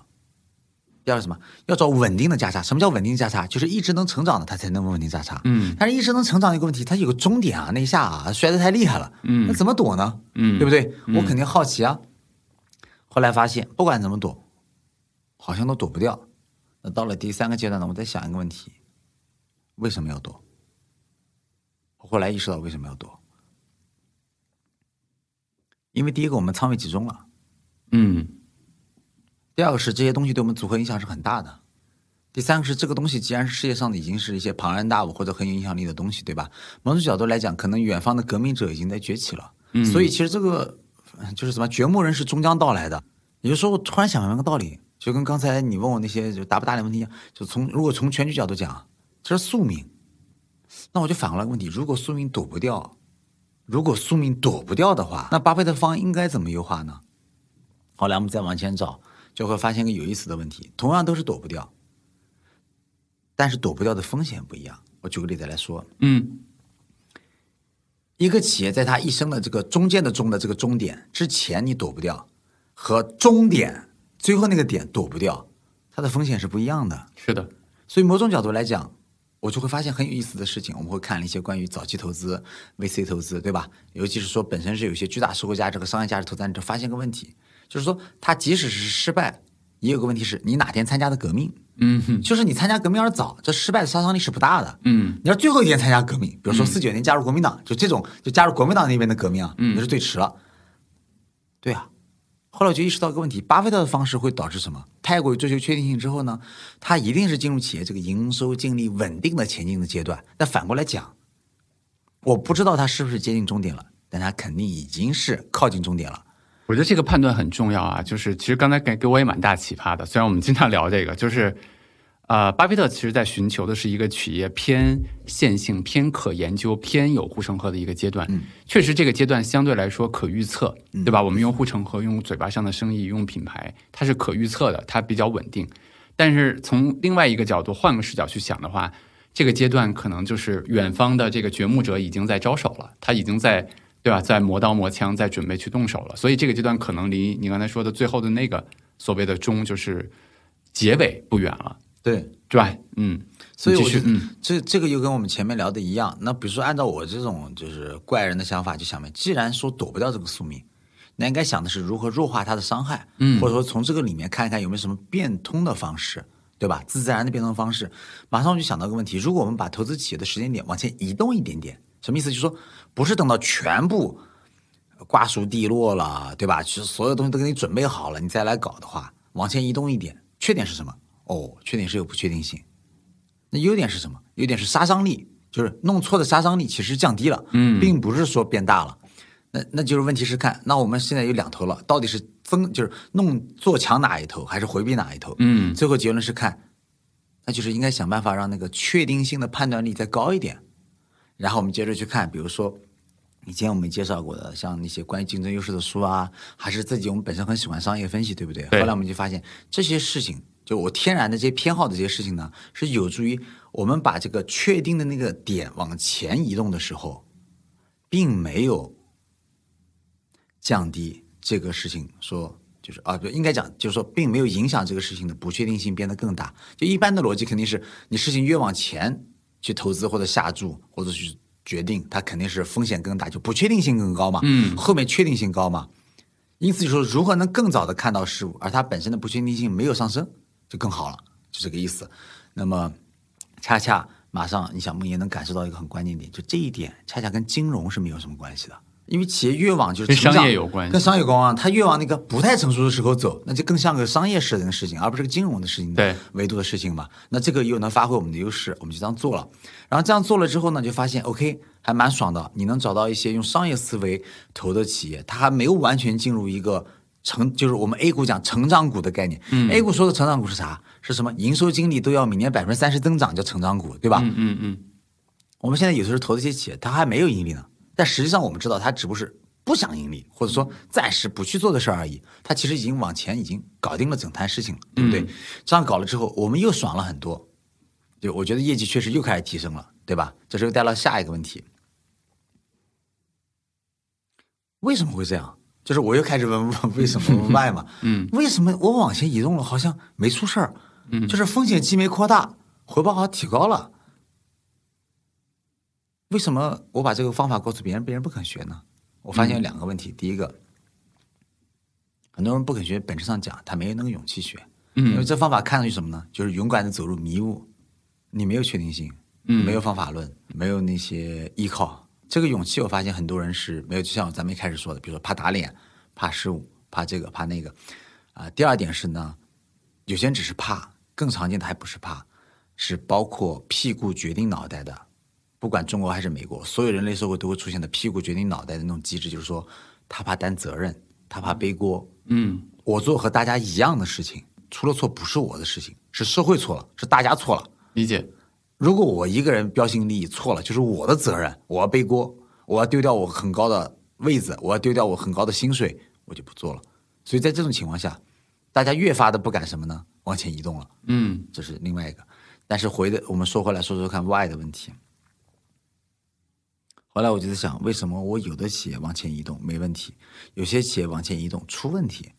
要什么？要找稳定的价差。什么叫稳定价差？就是一直能成长的，它才能稳定价差。嗯，但是一直能成长一个问题，它有个终点啊，那一下啊摔得太厉害了，嗯，那怎么躲呢？嗯，对不对？我肯定好奇啊。后来发现，不管怎么躲，好像都躲不掉。那到了第三个阶段呢？我在想一个问题：为什么要躲？我后来意识到为什么要躲，因为第一个我们仓位集中了，嗯；第二个是这些东西对我们组合影响是很大的；第三个是这个东西既然是世界上的已经是一些庞然大物或者很有影响力的东西，对吧？某种角度来讲，可能远方的革命者已经在崛起了。嗯，所以其实这个。就是什么掘墓人是终将到来的。也就是说，我突然想明白个道理，就跟刚才你问我那些就答不答的问题一样。就从如果从全局角度讲，这是宿命。那我就反过来问题：如果宿命躲不掉，如果宿命躲不掉的话，那巴菲特方应该怎么优化呢？后来我们再往前找，就会发现个有意思的问题：同样都是躲不掉，但是躲不掉的风险不一样。我举个例子来说，嗯。一个企业在它一生的这个中间的中的这个终点之前，你躲不掉，和终点最后那个点躲不掉，它的风险是不一样的。是的，所以某种角度来讲，我就会发现很有意思的事情。我们会看了一些关于早期投资、VC 投资，对吧？尤其是说本身是有一些巨大社会价值和商业价值投资者，发现个问题，就是说它即使是失败，也有个问题是你哪天参加的革命，嗯哼，就是你参加革命而早，这失败的杀伤力是不大的。嗯，你要最后一天参加革命，比如说四九年加入国民党，就这种就加入国民党那边的革命啊，嗯那是最迟了。对啊，后来我就意识到一个问题：巴菲特的方式会导致什么？太过于追求确定性之后呢，他一定是进入企业这个营收净利稳定的前进的阶段。但反过来讲，我不知道他是不是接近终点了，但他肯定已经是靠近终点了。我觉得这个判断很重要啊，就是其实刚才给给我也蛮大启发的。虽然我们经常聊这个，就是呃，巴菲特其实在寻求的是一个企业偏线性、偏可研究、偏有护城河的一个阶段。确实，这个阶段相对来说可预测，对吧？我们用护城河、用嘴巴上的生意、用品牌，它是可预测的，它比较稳定。但是从另外一个角度，换个视角去想的话，这个阶段可能就是远方的这个掘墓者已经在招手了，他已经在对吧，在磨刀磨枪，在准备去动手了。所以这个阶段可能离你刚才说的最后的那个所谓的终，就是结尾不远了，对，对吧？嗯，所以我觉得这这个又跟我们前面聊的一样。那比如说，按照我这种就是怪人的想法，就想问：既然说躲不掉这个宿命，那应该想的是如何弱化它的伤害，嗯或者说从这个里面看一看有没有什么变通的方式，对吧？自自然的变通方式。马上我就想到个问题：如果我们把投资企业的时间点往前移动一点点，什么意思？就是说，不是等到全部瓜熟蒂落了，对吧？其实所有东西都给你准备好了，你再来搞的话，往前移动一点，缺点是什么？哦，缺点是有不确定性。那优点是什么？优点是杀伤力，就是弄错的杀伤力其实降低了，嗯并不是说变大了。那那就是问题是看，那我们现在有两头了，到底是增就是弄做强哪一头，还是回避哪一头？嗯最后结论是看，那就是应该想办法让那个确定性的判断力再高一点。然后我们接着去看，比如说以前我们介绍过的，像那些关于竞争优势的书啊，还是自己我们本身很喜欢商业分析，对不对？对后来我们就发现这些事情，就我天然的这些偏好的这些事情呢，是有助于我们把这个确定的那个点往前移动的时候，并没有降低这个事情说。就是啊，不应该讲，就是说，并没有影响这个事情的不确定性变得更大。就一般的逻辑肯定是，你事情越往前去投资或者下注或者去决定，它肯定是风险更大，就不确定性更高嘛。嗯后面确定性高嘛。因此就说，如何能更早的看到事物，而它本身的不确定性没有上升，就更好了，就这个意思。那么，恰恰马上你想梦也能感受到一个很关键点，就这一点恰恰跟金融是没有什么关系的。因为企业越往就是跟商业有关系跟商业有关，它越往那个不太成熟的时候走，那就更像个商业式的事情，而不是个金融的事情对维度的事情嘛。那这个又能发挥我们的优势，我们就这样做了。然后这样做了之后呢，就发现 OK 还蛮爽的。你能找到一些用商业思维投的企业，它还没有完全进入一个成，就是我们 A 股讲成长股的概念。嗯，A 股说的成长股是啥？是什么？营收净利都要每年百分之三十增长，叫成长股，对吧？嗯嗯嗯，我们现在有时候投的一些企业，它还没有盈利呢，但实际上我们知道他只不过是不想盈利，或者说暂时不去做的事儿而已。他其实已经往前已经搞定了整摊事情了，对不对？这样搞了之后，我们又爽了很多，就我觉得业绩确实又开始提升了，对吧？这时候带到下一个问题，为什么会这样？就是我又开始问为什么 why 嘛，嗯，为什么我往前移动了，好像没出事儿，嗯，就是风险既没扩大，回报好像提高了。为什么我把这个方法告诉别人，别人不肯学呢？我发现有两个问题。第一个，很多人不肯学，本质上讲他没有那个勇气学，嗯因为嗯这方法看上去什么呢？就是勇敢的走入迷雾，你没有确定性，嗯没有方法论，没有那些依靠。这个勇气，我发现很多人是没有，就像咱们一开始说的，比如说怕打脸、怕失误、怕这个、怕那个。啊、第二点是呢，有些人只是怕，更常见的还不是怕，是包括屁股决定脑袋的。不管中国还是美国，所有人类社会都会出现的屁股决定脑袋的那种机制，就是说他怕担责任，他怕背锅。嗯我做和大家一样的事情，出了错不是我的事情，是社会错了，是大家错了。理解。如果我一个人标新立异错了，就是我的责任，我要背锅，我要丢掉我很高的位子，我要丢掉我很高的薪水，我就不做了。所以在这种情况下，大家越发的不敢什么呢？往前移动了，嗯这是另外一个。但是回的，我们说回来说说看 why 的问题。后来我就在想，为什么我有的企业往前移动没问题，有些企业往前移动出问题？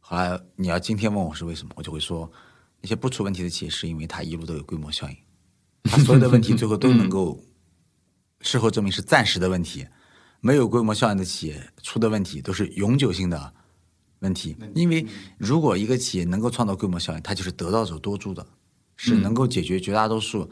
后来你要今天问我是为什么，我就会说，那些不出问题的企业是因为它一路都有规模效应，它所有的问题最后都能够事后证明是暂时的问题。没有规模效应的企业出的问题都是永久性的问题，因为如果一个企业能够创造规模效应，它就是得道者多助的，是能够解决绝大多数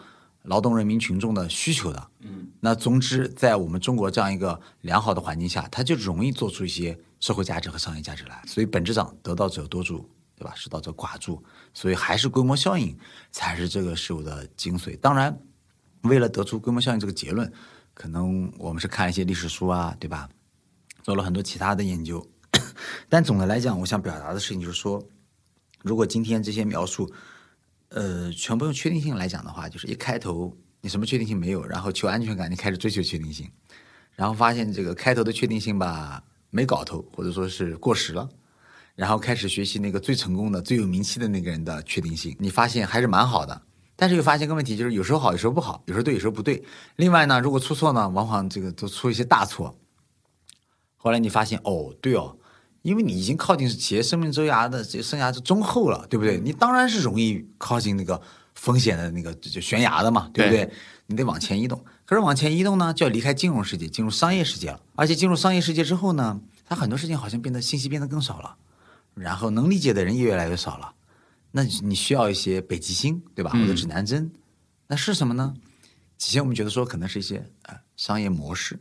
劳动人民群众的需求的。嗯，那总之，在我们中国这样一个良好的环境下，它就容易做出一些社会价值和商业价值来。所以本质上，得道者多助，对吧？失道者寡助，所以还是规模效应才是这个事物的精髓。当然，为了得出规模效应这个结论。可能我们是看一些历史书啊，对吧？做了很多其他的研究，但总的来讲，我想表达的事情就是说，如果今天这些描述，呃，全部用确定性来讲的话，就是一开头你什么确定性没有，然后求安全感，你开始追求确定性，然后发现这个开头的确定性吧没搞头，或者说是过时了，然后开始学习那个最成功的、最有名气的那个人的确定性，你发现还是蛮好的。但是又发现个问题，就是有时候好，有时候不好，有时候对，有时候不对。另外呢，如果出错呢，往往这个都出一些大错。后来你发现，哦，对哦，因为你已经靠近企业生命周涯的这生涯的中后了，对不对？你当然是容易靠近那个风险的那个就悬崖的嘛，对不对？你得往前移动。可是往前移动呢，就要离开金融世界，进入商业世界了。而且进入商业世界之后呢，它很多事情好像变得信息变得更少了，然后能理解的人也越来越少了。那你需要一些北极星，对吧？或者指南针，那是什么呢？之前我们觉得说可能是一些呃商业模式，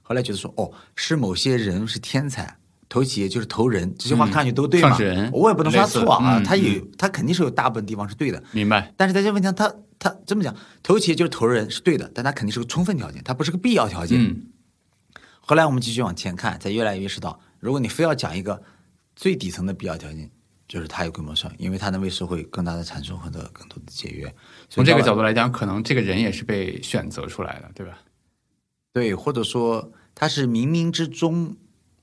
后来觉得说哦，是某些人是天才，投企业就是投人，这句话看上去都对嘛？我也不能说他错啊，他有他肯定是有大部分地方是对的，明白？但是在这问题上，他他这么讲，投企业就是投人是对的，但他肯定是个充分条件，它不是个必要条件。后来我们继续往前看，才越来越意识到，如果你非要讲一个最底层的必要条件。就是它有规模效应，因为它能为社会更大的产出很多更多的节约。从这个角度来讲，可能这个人也是被选择出来的，对吧？对，或者说他是冥冥之中，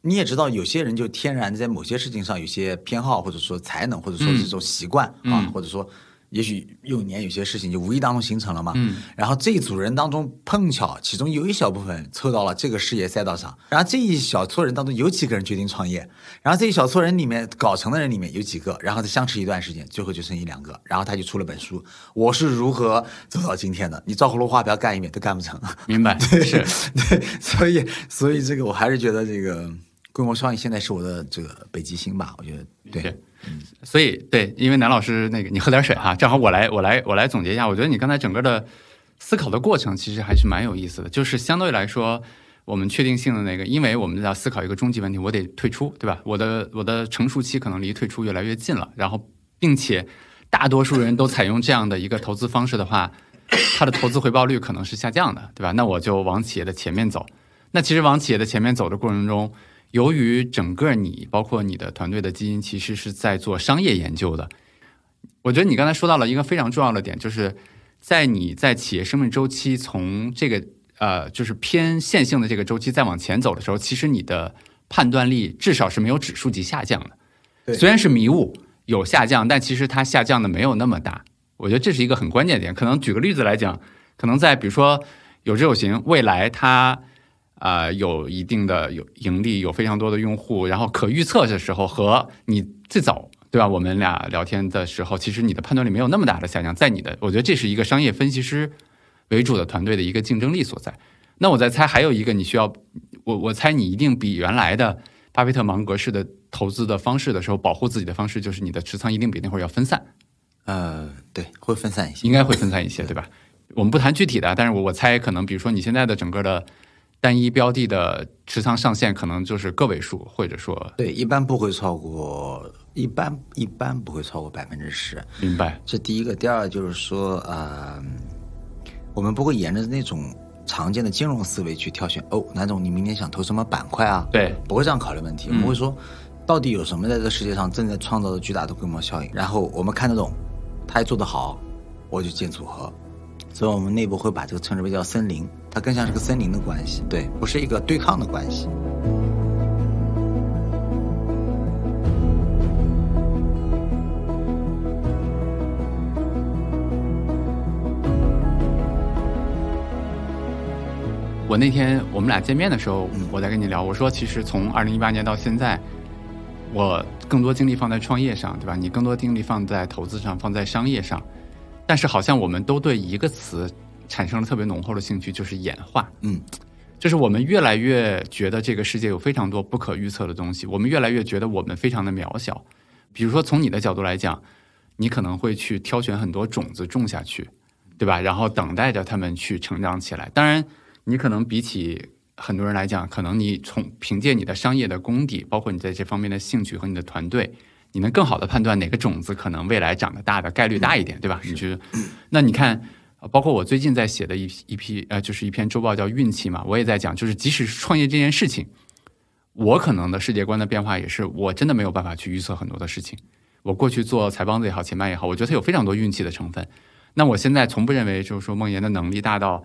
你也知道，有些人就天然在某些事情上有些偏好，或者说才能，或者说这种习惯啊，或者说。也许幼年有些事情就无意当中形成了嘛，嗯，然后这一组人当中碰巧其中有一小部分凑到了这个事业赛道上，然后这一小撮人当中有几个人决定创业，然后这一小撮人里面搞成的人里面有几个，然后再相持一段时间，最后就剩一两个，然后他就出了本书，我是如何走到今天的。你照葫芦画瓢干一遍都干不成，明白？对是，对，所以所以这个我还是觉得这个规模创业现在是我的这个北极星吧，我觉得对。嗯，所以对，因为南老师那个，你喝点水哈，正好我来，我来，我来总结一下。我觉得你刚才整个的思考的过程其实还是蛮有意思的。就是相对来说，我们确定性的那个，因为我们要思考一个终极问题，我得退出，对吧？我的我的成熟期可能离退出越来越近了。然后，并且大多数人都采用这样的一个投资方式的话，它的投资回报率可能是下降的，对吧？那我就往企业的前面走。那其实往企业的前面走的过程中，由于整个你包括你的团队的基因其实是在做商业研究的，我觉得你刚才说到了一个非常重要的点，就是在你在企业生命周期从这个呃就是偏线性的这个周期再往前走的时候，其实你的判断力至少是没有指数级下降的。虽然是迷雾有下降，但其实它下降的没有那么大。我觉得这是一个很关键点。可能举个例子来讲，可能在比如说有知有行未来它。啊，有一定的有盈利，有非常多的用户，然后可预测的时候和你最早对吧？我们俩聊天的时候，其实你的判断力没有那么大的下降，在你的，我觉得这是一个商业分析师为主的团队的一个竞争力所在。那我在猜，还有一个你需要，我我猜你一定比原来的巴菲特芒格式的投资的方式的时候，保护自己的方式就是你的持仓一定比那会儿要分散。呃，对，会分散一些，应该会分散一些，对吧？我们不谈具体的，但是我我猜可能，比如说你现在的整个的。单一标的的持仓上限可能就是个位数，或者说对，一般不会超过，一般一般不会超过百分之十。明白。这第一个，第二就是说，呃，我们不会沿着那种常见的金融思维去挑选。哦，南总，你明天想投什么板块啊？对，不会这样考虑问题。我们会说，到底有什么在这个世界上正在创造着巨大的规模效应？然后我们看得懂，他还做得好，我就建组合。所以我们内部会把这个称之为叫森林，它更像是个森林的关系，对，不是一个对抗的关系。我我那天我们俩见面的时候，我在跟你聊，我说其实从二零一八年到现在，我更多精力放在创业上，对吧？你更多精力放在投资上，放在商业上，但是好像我们都对一个词产生了特别浓厚的兴趣，就是演化。嗯，就是我们越来越觉得这个世界有非常多不可预测的东西，我们越来越觉得我们非常的渺小。比如说从你的角度来讲，你可能会去挑选很多种子种下去，对吧？然后等待着他们去成长起来。当然，你可能比起很多人来讲，可能你从凭借你的商业的功底，包括你在这方面的兴趣和你的团队，你能更好的判断哪个种子可能未来长得大的概率大一点，对吧？你觉得？那你看，呃包括我最近在写的一一批呃，就是一篇周报叫《运气》嘛，我也在讲，就是即使是创业这件事情，我可能的世界观的变化也是，我真的没有办法去预测很多的事情。我过去做财帮子也好，前半也好，我觉得它有非常多运气的成分。那我现在从不认为就是说梦妍的能力大到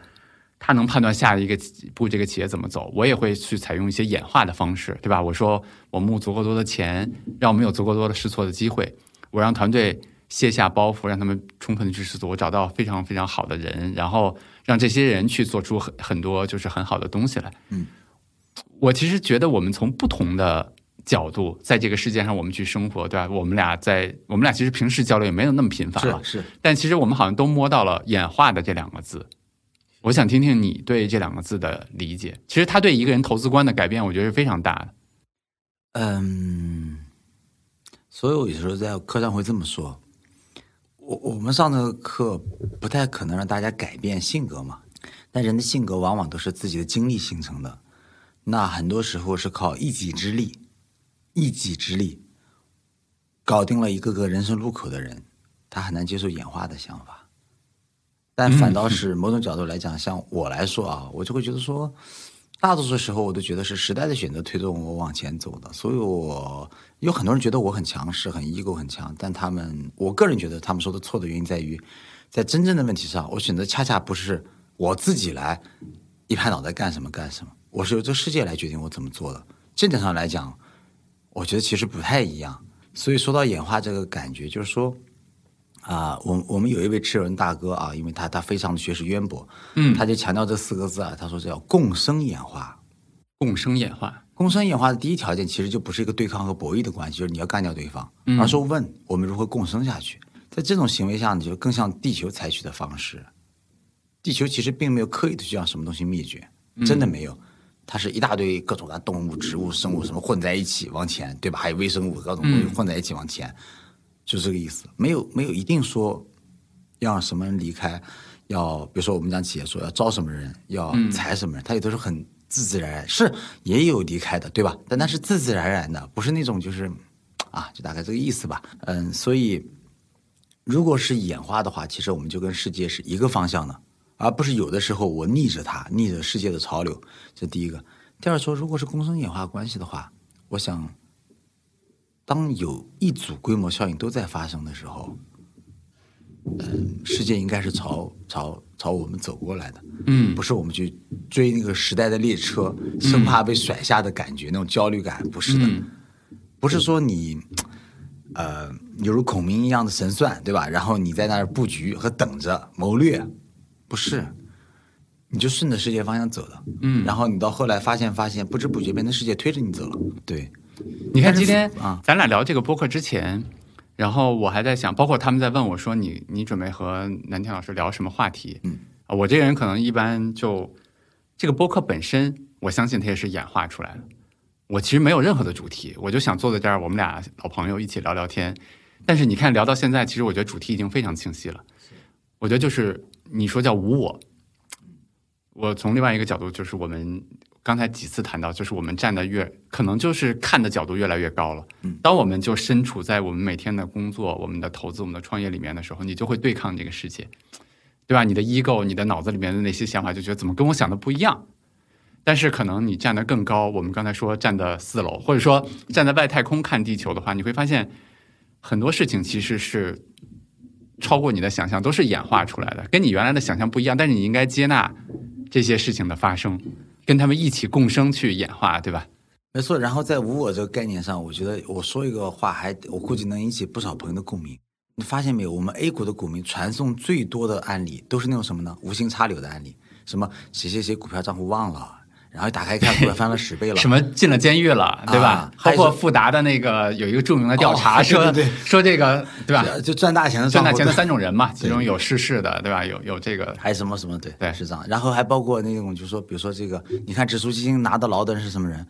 他能判断下一个步这个企业怎么走，我也会去采用一些演化的方式，对吧？我说我募足够多的钱，让我们有足够多的试错的机会，我让团队卸下包袱，让他们充分的去试错，我找到非常非常好的人，然后让这些人去做出很很多就是很好的东西来。嗯，我其实觉得我们从不同的角度在这个世界上我们去生活，对吧？我们俩在我们俩其实平时交流也没有那么频繁了，是是，但其实我们好像都摸到了演化的这两个字。我想听听你对这两个字的理解。其实它对一个人投资观的改变，我觉得是非常大的。嗯，所以我有时候在课上会这么说，我我们上的课不太可能让大家改变性格嘛，但人的性格往往都是自己的经历形成的，那很多时候是靠一己之力，一己之力搞定了一个个人生路口的人，他很难接受演化的想法。但反倒是某种角度来讲，像我来说啊，我就会觉得说，大多数时候我都觉得是时代的选择推动我往前走的。所以我有很多人觉得我很强势、很 ego 很强，但他们，我个人觉得他们说的错的原因在于，在真正的问题上，我选择恰恰不是我自己来一拍脑袋干什么干什么，我是由这个世界来决定我怎么做的。这点上来讲，我觉得其实不太一样。所以说到演化这个感觉，就是说。啊，我我们有一位持有人大哥啊，因为他他非常的学识渊博，嗯他就强调这四个字啊，他说这叫共生演化。共生演化，共生演化的第一条件其实就不是一个对抗和博弈的关系，就是你要干掉对方，嗯而是问我们如何共生下去。在这种行为下，你就更像地球采取的方式。地球其实并没有刻意的去让什么东西灭绝，真的没有，它是一大堆各种的动物、植物、生物什么混在一起往前，对吧？还有微生物各种东西嗯混在一起往前，就这个意思。没有没有一定说要让什么人离开，要比如说我们讲企业说要招什么人，要裁什么人，它也都是很自自然然，是也有离开的，对吧？但那是自自然然的，不是那种就是啊，就大概这个意思吧。嗯，所以如果是演化的话，其实我们就跟世界是一个方向的，而不是有的时候我逆着它，逆着世界的潮流。这第一个。第二说，如果是共生演化关系的话，我想，当有一组规模效应都在发生的时候，嗯，世界应该是朝朝朝我们走过来的，嗯。不是我们去追那个时代的列车，生怕被甩下的感觉，那种焦虑感，不是的。嗯。不是说你，呃，犹如孔明一样的神算，对吧？然后你在那儿布局和等着谋略，不是，你就顺着世界方向走的，嗯。然后你到后来发现，发现不知不觉变成世界推着你走了，对，你看今天啊咱俩聊这个播客之前，然后我还在想，包括他们在问我说你你准备和南天老师聊什么话题？嗯啊，我这个人可能一般就这个播客本身，我相信它也是演化出来的。我其实没有任何的主题，我就想坐在这儿，我们俩老朋友一起聊聊天。但是你看聊到现在，其实我觉得主题已经非常清晰了。我觉得就是你说叫无我，我从另外一个角度，就是我们刚才几次谈到，就是我们站的越可能就是看的角度越来越高了。当我们就身处在我们每天的工作、我们的投资、我们的创业里面的时候，你就会对抗这个世界，对吧？你的 ego、你的脑子里面的那些想法，就觉得怎么跟我想的不一样。但是可能你站得更高，我们刚才说站的四楼，或者说站在外太空看地球的话，你会发现很多事情其实是超过你的想象，都是演化出来的，跟你原来的想象不一样。但是你应该接纳这些事情的发生，跟他们一起共生去演化，对吧？没错。然后在无我这个概念上，我觉得我说一个话还，我估计能引起不少朋友的共鸣。你发现没有？我们 A 股的股民传送最多的案例都是那种什么呢？无心插柳的案例，什么谁谁谁股票账户忘了，然后一打开一看，股票 翻了十倍了，什么进了监狱了，对吧？包括富达的那个有一个著名的调查哦说说这个对吧？就赚大钱的赚大钱的三种人嘛，其中有逝世的，对吧？有有这个还有什么什么对对。是这样，然后还包括那种就是说，比如说这个，你看指数基金拿到牢的人是什么人？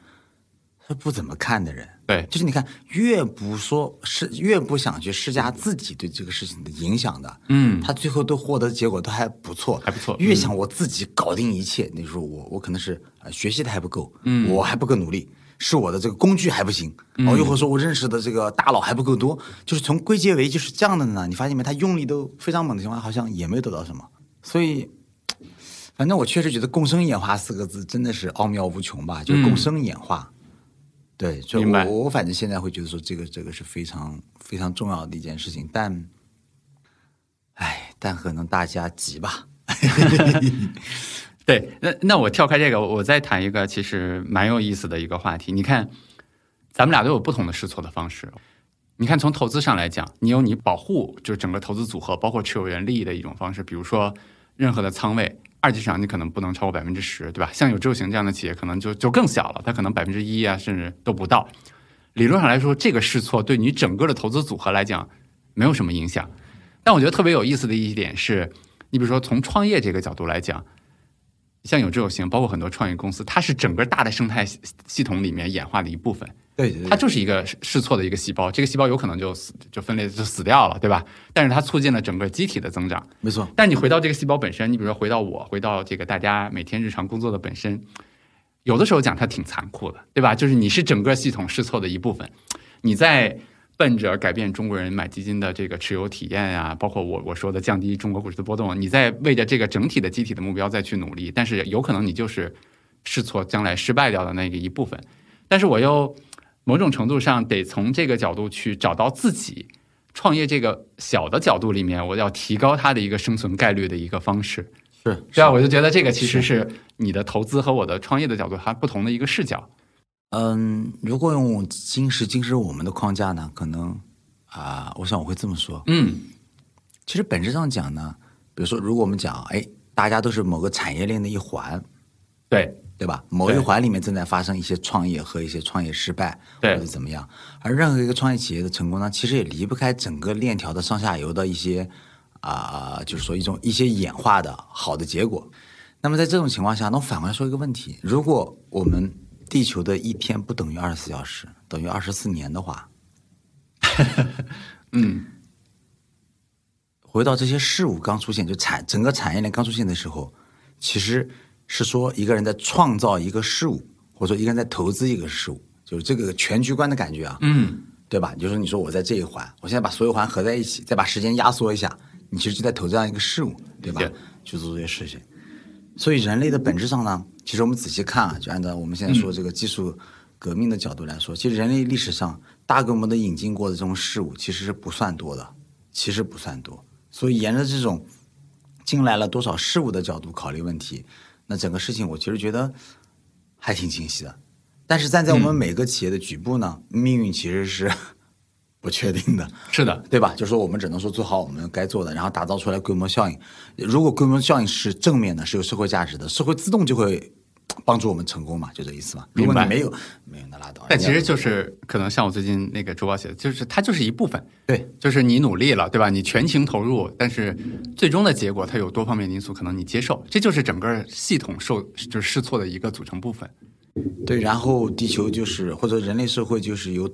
他不怎么看的人，对。就是你看越不说是越不想去施加自己对这个事情的影响的，嗯。他最后都获得的结果都还不错，还不错越想我自己搞定一切，那时候我我可能是呃学习的还不够，嗯，我还不够努力，是我的这个工具还不行，哦，又或者说我认识的这个大佬还不够多，就是从归结为就是这样的呢，你发现没？他用力都非常猛的情况下，好像也没有得到什么，所以。反正我确实觉得“共生演化”四个字真的是奥妙无穷吧，就是共生演化。对，就明白我我反正现在会觉得说这个这个是非常非常重要的一件事情，但，哎，但可能大家急吧。对，那那我跳开这个，我再谈一个其实蛮有意思的一个话题。你看，咱们俩都有不同的试错的方式。你看，从投资上来讲，你有你保护就是整个投资组合，包括持有人利益的一种方式，比如说任何的仓位，二级市场你可能不能超过百分之十，对吧？像有周行这样的企业，可能就就更小了，它可能百分之一啊，甚至都不到。理论上来说，这个试错对你整个的投资组合来讲没有什么影响。但我觉得特别有意思的一点是，你比如说从创业这个角度来讲，像有志有行，包括很多创业公司，它是整个大的生态系系统里面演化的一部分。对对它就是一个试试错的一个细胞，这个细胞有可能就死就分裂就死掉了，对吧？但是它促进了整个机体的增长。没错。但你回到这个细胞本身，你比如说回到我，回到这个大家每天日常工作的本身，有的时候讲它挺残酷的，对吧？就是你是整个系统试错的一部分，你在奔着改变中国人买基金的这个持有体验呀、包括我我说的降低中国股市的波动，你在为着这个整体的集体的目标再去努力，但是有可能你就是试错将来失败掉的那个一部分。但是我又某种程度上得从这个角度去找到自己创业这个小的角度里面，我要提高它的一个生存概率的一个方式。是对啊，我就觉得这个其实是你的投资和我的创业的角度它不同的一个视角。嗯，如果用今时今日我们的框架呢，可能啊、我想我会这么说。嗯，其实本质上讲呢，比如说，如果我们讲，哎，大家都是某个产业链的一环，对，对吧？某一环里面正在发生一些创业和一些创业失败，对或者怎么样。而任何一个创业企业的成功呢，其实也离不开整个链条的上下游的一些啊、就是说一种一些演化的好的结果。那么在这种情况下，那我反过来说一个问题：如果我们地球的一天不等于二十四小时，等于二十四年的话，嗯，回到这些事物刚出现，就产整个产业链刚出现的时候，其实是说一个人在创造一个事物，或者说一个人在投资一个事物，就是这个全局观的感觉啊，嗯，对吧？就是你说我在这一环，我现在把所有环合在一起，再把时间压缩一下，你其实就在投这样一个事物，对吧？去做这些事情。所以人类的本质上呢，其实我们仔细看啊，就按照我们现在说这个技术革命的角度来说，其实人类历史上大规模的引进过的这种事物，其实是不算多的，其实不算多。所以沿着这种进来了多少事物的角度考虑问题，那整个事情我其实觉得还挺清晰的。但是站在我们每个企业的局部呢，命运其实是不确定的。是的，对吧？就是说我们只能说做好我们该做的，然后打造出来规模效应。如果规模效应是正面的，是有社会价值的，社会自动就会帮助我们成功嘛，就这意思嘛。如果你没有，没有那拉倒。但其实就是可能像我最近那个周报写的，就是它就是一部分，对就是你努力了，对吧？你全情投入，但是最终的结果它有多方面因素，可能你接受，这就是整个系统受就是试错的一个组成部分。对，然后地球就是或者人类社会就是由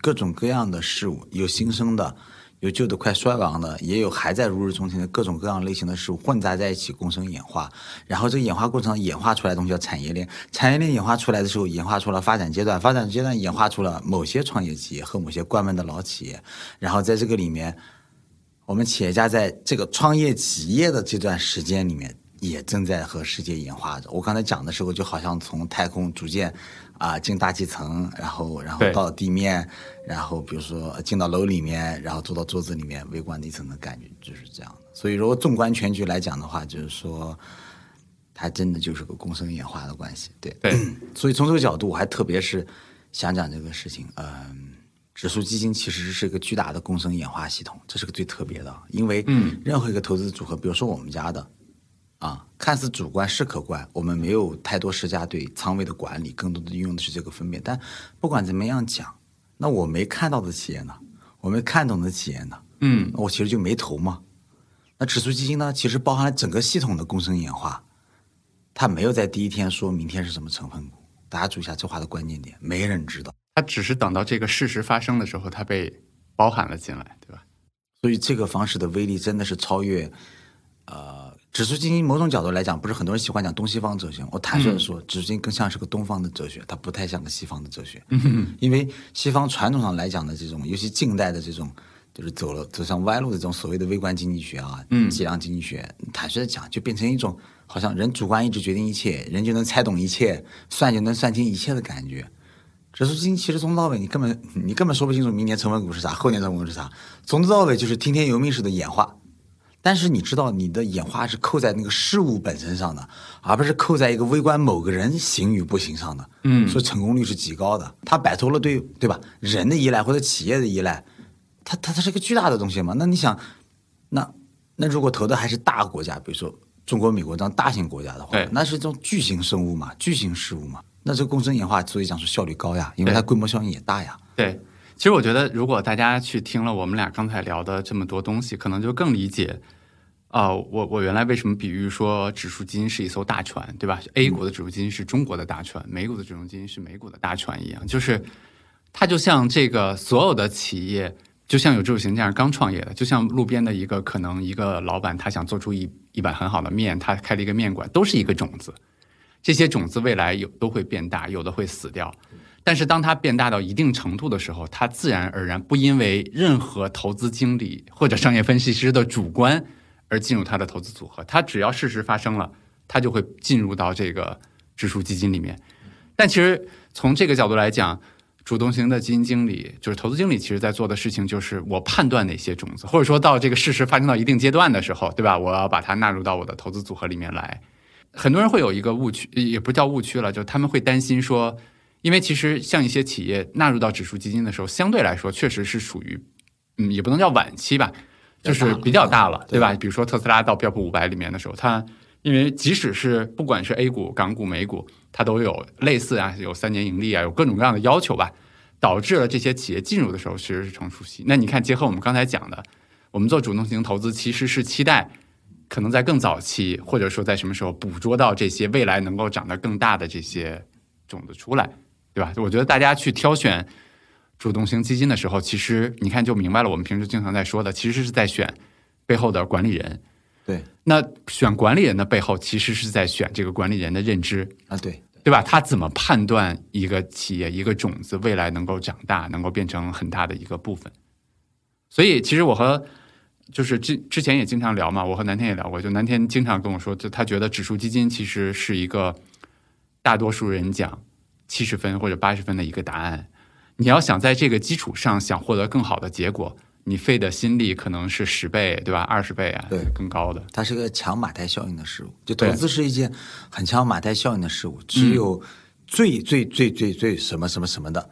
各种各样的事物，有新生的，有旧的快衰亡的，也有还在如日中天的各种各样类型的事物混杂在一起共生演化。然后这个演化过程演化出来的东西叫产业链，产业链演化出来的时候，演化出了发展阶段，发展阶段演化出了某些创业企业和某些关门的老企业。然后在这个里面，我们企业家在这个创业企业的这段时间里面，也正在和世界演化着。我刚才讲的时候，就好像从太空逐渐啊、进大气层，然后然后到地面，然后比如说进到楼里面，然后坐到桌子里面，微观地层的感觉就是这样的。所以如果纵观全局来讲的话，就是说。它真的就是个共生演化的关系，对。对，所以从这个角度，我还特别是想讲这个事情。嗯，指数基金其实是一个巨大的共生演化系统，这是个最特别的。因为嗯任何一个投资组合，比如说我们家的，啊，看似主观是客观，我们没有太多施加对仓位的管理，更多的运用的是这个分辨。但不管怎么样讲，那我没看到的企业呢，我没看懂的企业呢，嗯，我其实就没投嘛。那指数基金呢，其实包含了整个系统的共生演化，它没有在第一天说明天是什么成分股。大家注意一下这话的关键点，没人知道。它只是等到这个事实发生的时候，它被包含了进来，对吧？所以这个方式的威力真的是超越，呃，指数基金某种角度来讲，不是很多人喜欢讲东西方哲学。我坦率的说，指数基金更像是个东方的哲学，它不太像个西方的哲学。因为西方传统上来讲的这种，尤其近代的这种，就是走了走上歪路的这种所谓的微观经济学啊，计量经济学，坦率的讲，就变成一种好像人主观意志决定一切，人就能猜懂一切，算就能算清一切的感觉。指数基金其实从头到尾，你根本你根本说不清楚明年成分股是啥，后年成分股是啥，从头到尾就是听天由命式的演化。但是你知道，你的演化是扣在那个事物本身上的，而不是扣在一个微观某个人行与不行上的。嗯，所以成功率是极高的。它摆脱了对对吧人的依赖或者企业的依赖，它它它是个巨大的东西嘛？那你想，那那如果投的还是大国家，比如说中国、美国这样大型国家的话，那是这种巨型生物嘛，巨型事物嘛。那这个工程演化，所以讲是效率高呀，因为它规模效应也大呀。对，其实我觉得，如果大家去听了我们俩刚才聊的这么多东西，可能就更理解啊、我我原来为什么比喻说指数基金是一艘大船，对吧？A 股的指数基金是中国的大船，美股的指数基金是美股的大船一样，就是它就像这个所有的企业，就像有志有行这样刚创业的，就像路边的一个可能一个老板，他想做出一一碗很好的面，他开了一个面馆，都是一个种子。这些种子未来有都会变大，有的会死掉。但是当它变大到一定程度的时候，它自然而然不因为任何投资经理或者商业分析师的主观而进入它的投资组合。它只要事实发生了，它就会进入到这个指数基金里面。但其实从这个角度来讲，主动型的基金经理就是投资经理，其实在做的事情就是我判断哪些种子，或者说到这个事实发生到一定阶段的时候，对吧？我要把它纳入到我的投资组合里面来。很多人会有一个误区，也不叫误区了，就他们会担心说，因为其实像一些企业纳入到指数基金的时候，相对来说确实是属于，嗯，也不能叫晚期吧，就是比较大了，对吧？比如说特斯拉到标普五百里面的时候，它因为即使是不管是 A 股、港股、美股，它都有类似啊，有三年盈利啊，有各种各样的要求吧，导致了这些企业进入的时候其实是成熟期。那你看，结合我们刚才讲的，我们做主动型投资其实是期待。可能在更早期，或者说在什么时候捕捉到这些未来能够长得更大的这些种子出来，对吧？我觉得大家去挑选主动型基金的时候，其实你看就明白了。我们平时经常在说的，其实是在选背后的管理人。对那选管理人的背后，其实是在选这个管理人的认知，啊，对，对吧？他怎么判断一个企业、一个种子未来能够长大，能够变成很大的一个部分？所以，其实我和就是之之前也经常聊嘛，我和南天也聊过，就南天经常跟我说，就他觉得指数基金其实是一个大多数人讲七十分或者八十分的一个答案。你要想在这个基础上想获得更好的结果，你费的心力可能是十倍，对吧？二十倍啊，对更高的。它是个强马太效应的事物。就投资是一件很强马太效应的事物，只有最最最最最什么什么什么的，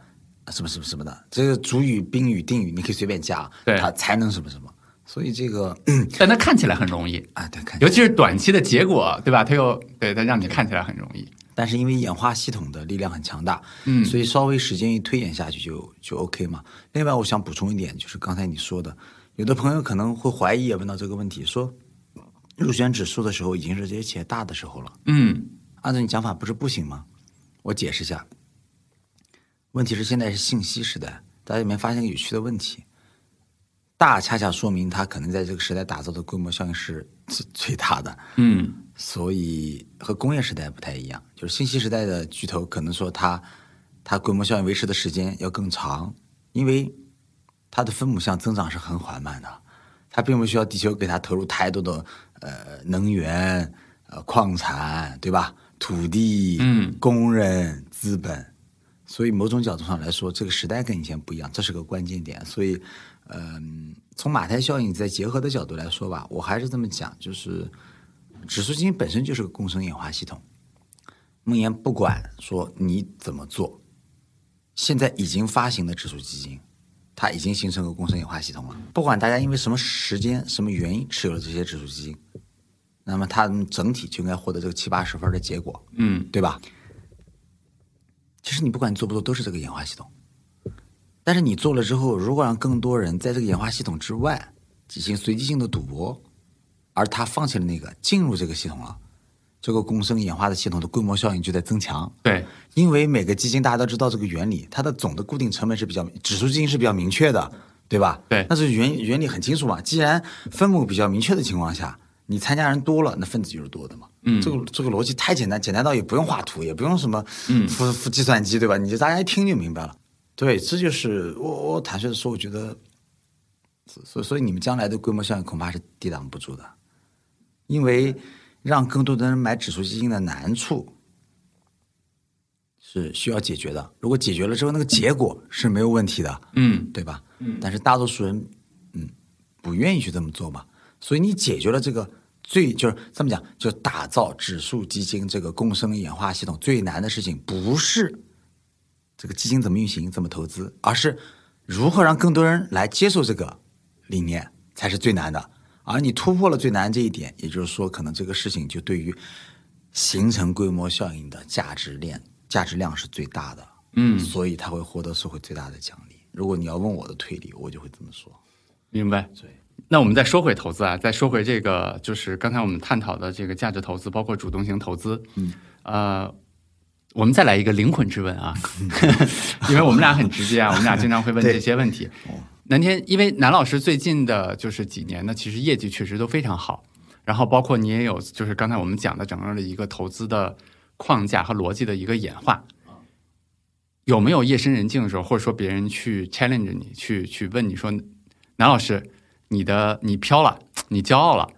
什么什么什么的，这个主语、宾语、定语你可以随便加，对它才能什么什么。所以这个，但它看起来很容易，啊，对，看，尤其是短期的结果，对吧？它又对它让你看起来很容易。但是因为演化系统的力量很强大，嗯所以稍微时间一推演下去就就 OK 嘛。另外，我想补充一点，就是刚才你说的，有的朋友可能会怀疑，也问到这个问题，说入选指数的时候已经是这些企业大的时候了，嗯按照你讲法不是不行吗？我解释一下，问题是现在是信息时代，大家有没有发现一个有趣的问题？大恰恰说明它可能在这个时代打造的规模效应是最最大的，嗯所以和工业时代不太一样。就是信息时代的巨头可能说它它规模效应维持的时间要更长，因为它的分母项增长是很缓慢的，它并不需要地球给它投入太多的呃能源、呃矿产，对吧？土地、嗯工人、资本，所以某种角度上来说，这个时代跟以前不一样，这是个关键点。所以，嗯、从马太效应再结合的角度来说吧，我还是这么讲，就是指数基金本身就是个共生演化系统。梦岩不管说你怎么做，现在已经发行的指数基金，它已经形成个共生演化系统了。不管大家因为什么时间、什么原因持有了这些指数基金，那么它整体就应该获得这个七八十分的结果，嗯对吧？其实你不管你做不做，都是这个演化系统。但是你做了之后，如果让更多人在这个演化系统之外进行随机性的赌博，而他放弃了那个进入这个系统了，这个共生演化的系统的规模效应就在增强。对，因为每个基金大家都知道这个原理，它的总的固定成本是比较指数基金是比较明确的，对吧？对那是原原理很清楚嘛。既然分母比较明确的情况下，你参加人多了，那分子就是多的嘛。嗯，这个这个逻辑太简单，简单到也不用画图，也不用什么嗯付付计算机，对吧？你就大家一听就明白了。对，这就是我我坦率的说，我觉得，所所以你们将来的规模效应恐怕是抵挡不住的，因为让更多的人买指数基金的难处是需要解决的。如果解决了之后，那个结果是没有问题的，嗯对吧？嗯。但是大多数人，嗯，不愿意去这么做嘛。所以你解决了这个最就是这么讲，就打造指数基金这个共生演化系统最难的事情，不是这个基金怎么运行、怎么投资，而是如何让更多人来接受这个理念才是最难的。而你突破了最难这一点，也就是说，可能这个事情就对于形成规模效应的价值链、价值量是最大的。嗯，所以他会获得社会最大的奖励。如果你要问我的推理，我就会这么说。明白。对，那我们再说回投资啊，再说回这个，就是刚才我们探讨的这个价值投资，包括主动型投资。嗯，呃，我们再来一个灵魂之问啊，因为我们俩很直接啊，我们俩经常会问这些问题。南天，因为南老师最近的就是几年呢，其实业绩确实都非常好，然后包括你也有，就是刚才我们讲的整个的一个投资的框架和逻辑的一个演化。有没有夜深人静的时候，或者说别人去 challenge 你，去去问你说，南老师，你的你飘了，你骄傲了，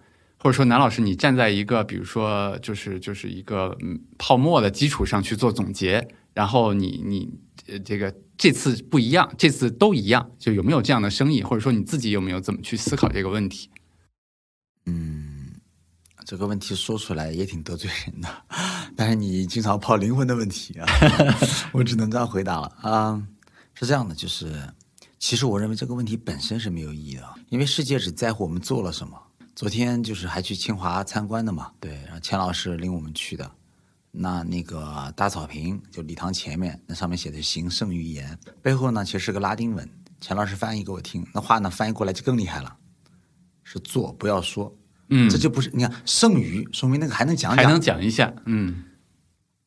或者说南老师，你站在一个比如说就是就是一个嗯泡沫的基础上去做总结，然后你你呃这个这次不一样，这次都一样，就有没有这样的生意，或者说你自己有没有怎么去思考这个问题？嗯这个问题说出来也挺得罪人的，但是你经常抛灵魂的问题啊，我只能这样回答了啊。是这样的，就是其实我认为这个问题本身是没有意义的，因为世界只在乎我们做了什么。昨天就是还去清华参观的嘛，对，然后钱老师领我们去的。那那个大草坪就礼堂前面，那上面写的“行胜于言”，背后呢其实是个拉丁文，钱老师翻译给我听，那话呢翻译过来就更厉害了，是做不要说。嗯这就不是你看剩余，说明那个还能讲讲。还能讲一下，嗯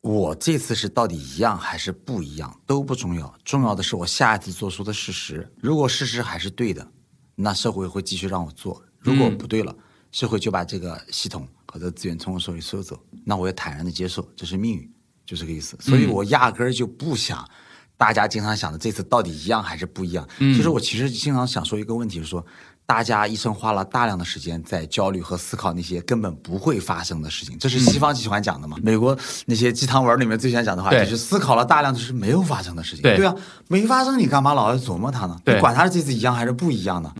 我这次是到底一样还是不一样都不重要，重要的是我下一次做出的事实。如果事实还是对的，那社会会继续让我做；如果不对了，社会就把这个系统和这资源从我手里收走，那我也坦然的接受，这是命运，就这个意思。所以我压根儿就不想大家经常想的这次到底一样还是不一样。其实我其实经常想说一个问题，是说大家一生花了大量的时间在焦虑和思考那些根本不会发生的事情，这是西方喜欢讲的嘛？美国那些鸡汤文里面最喜欢讲的话，对就是思考了大量就是没有发生的事情。对啊，没发生你干嘛老要琢磨它呢？对你管它是这次一样还是不一样呢？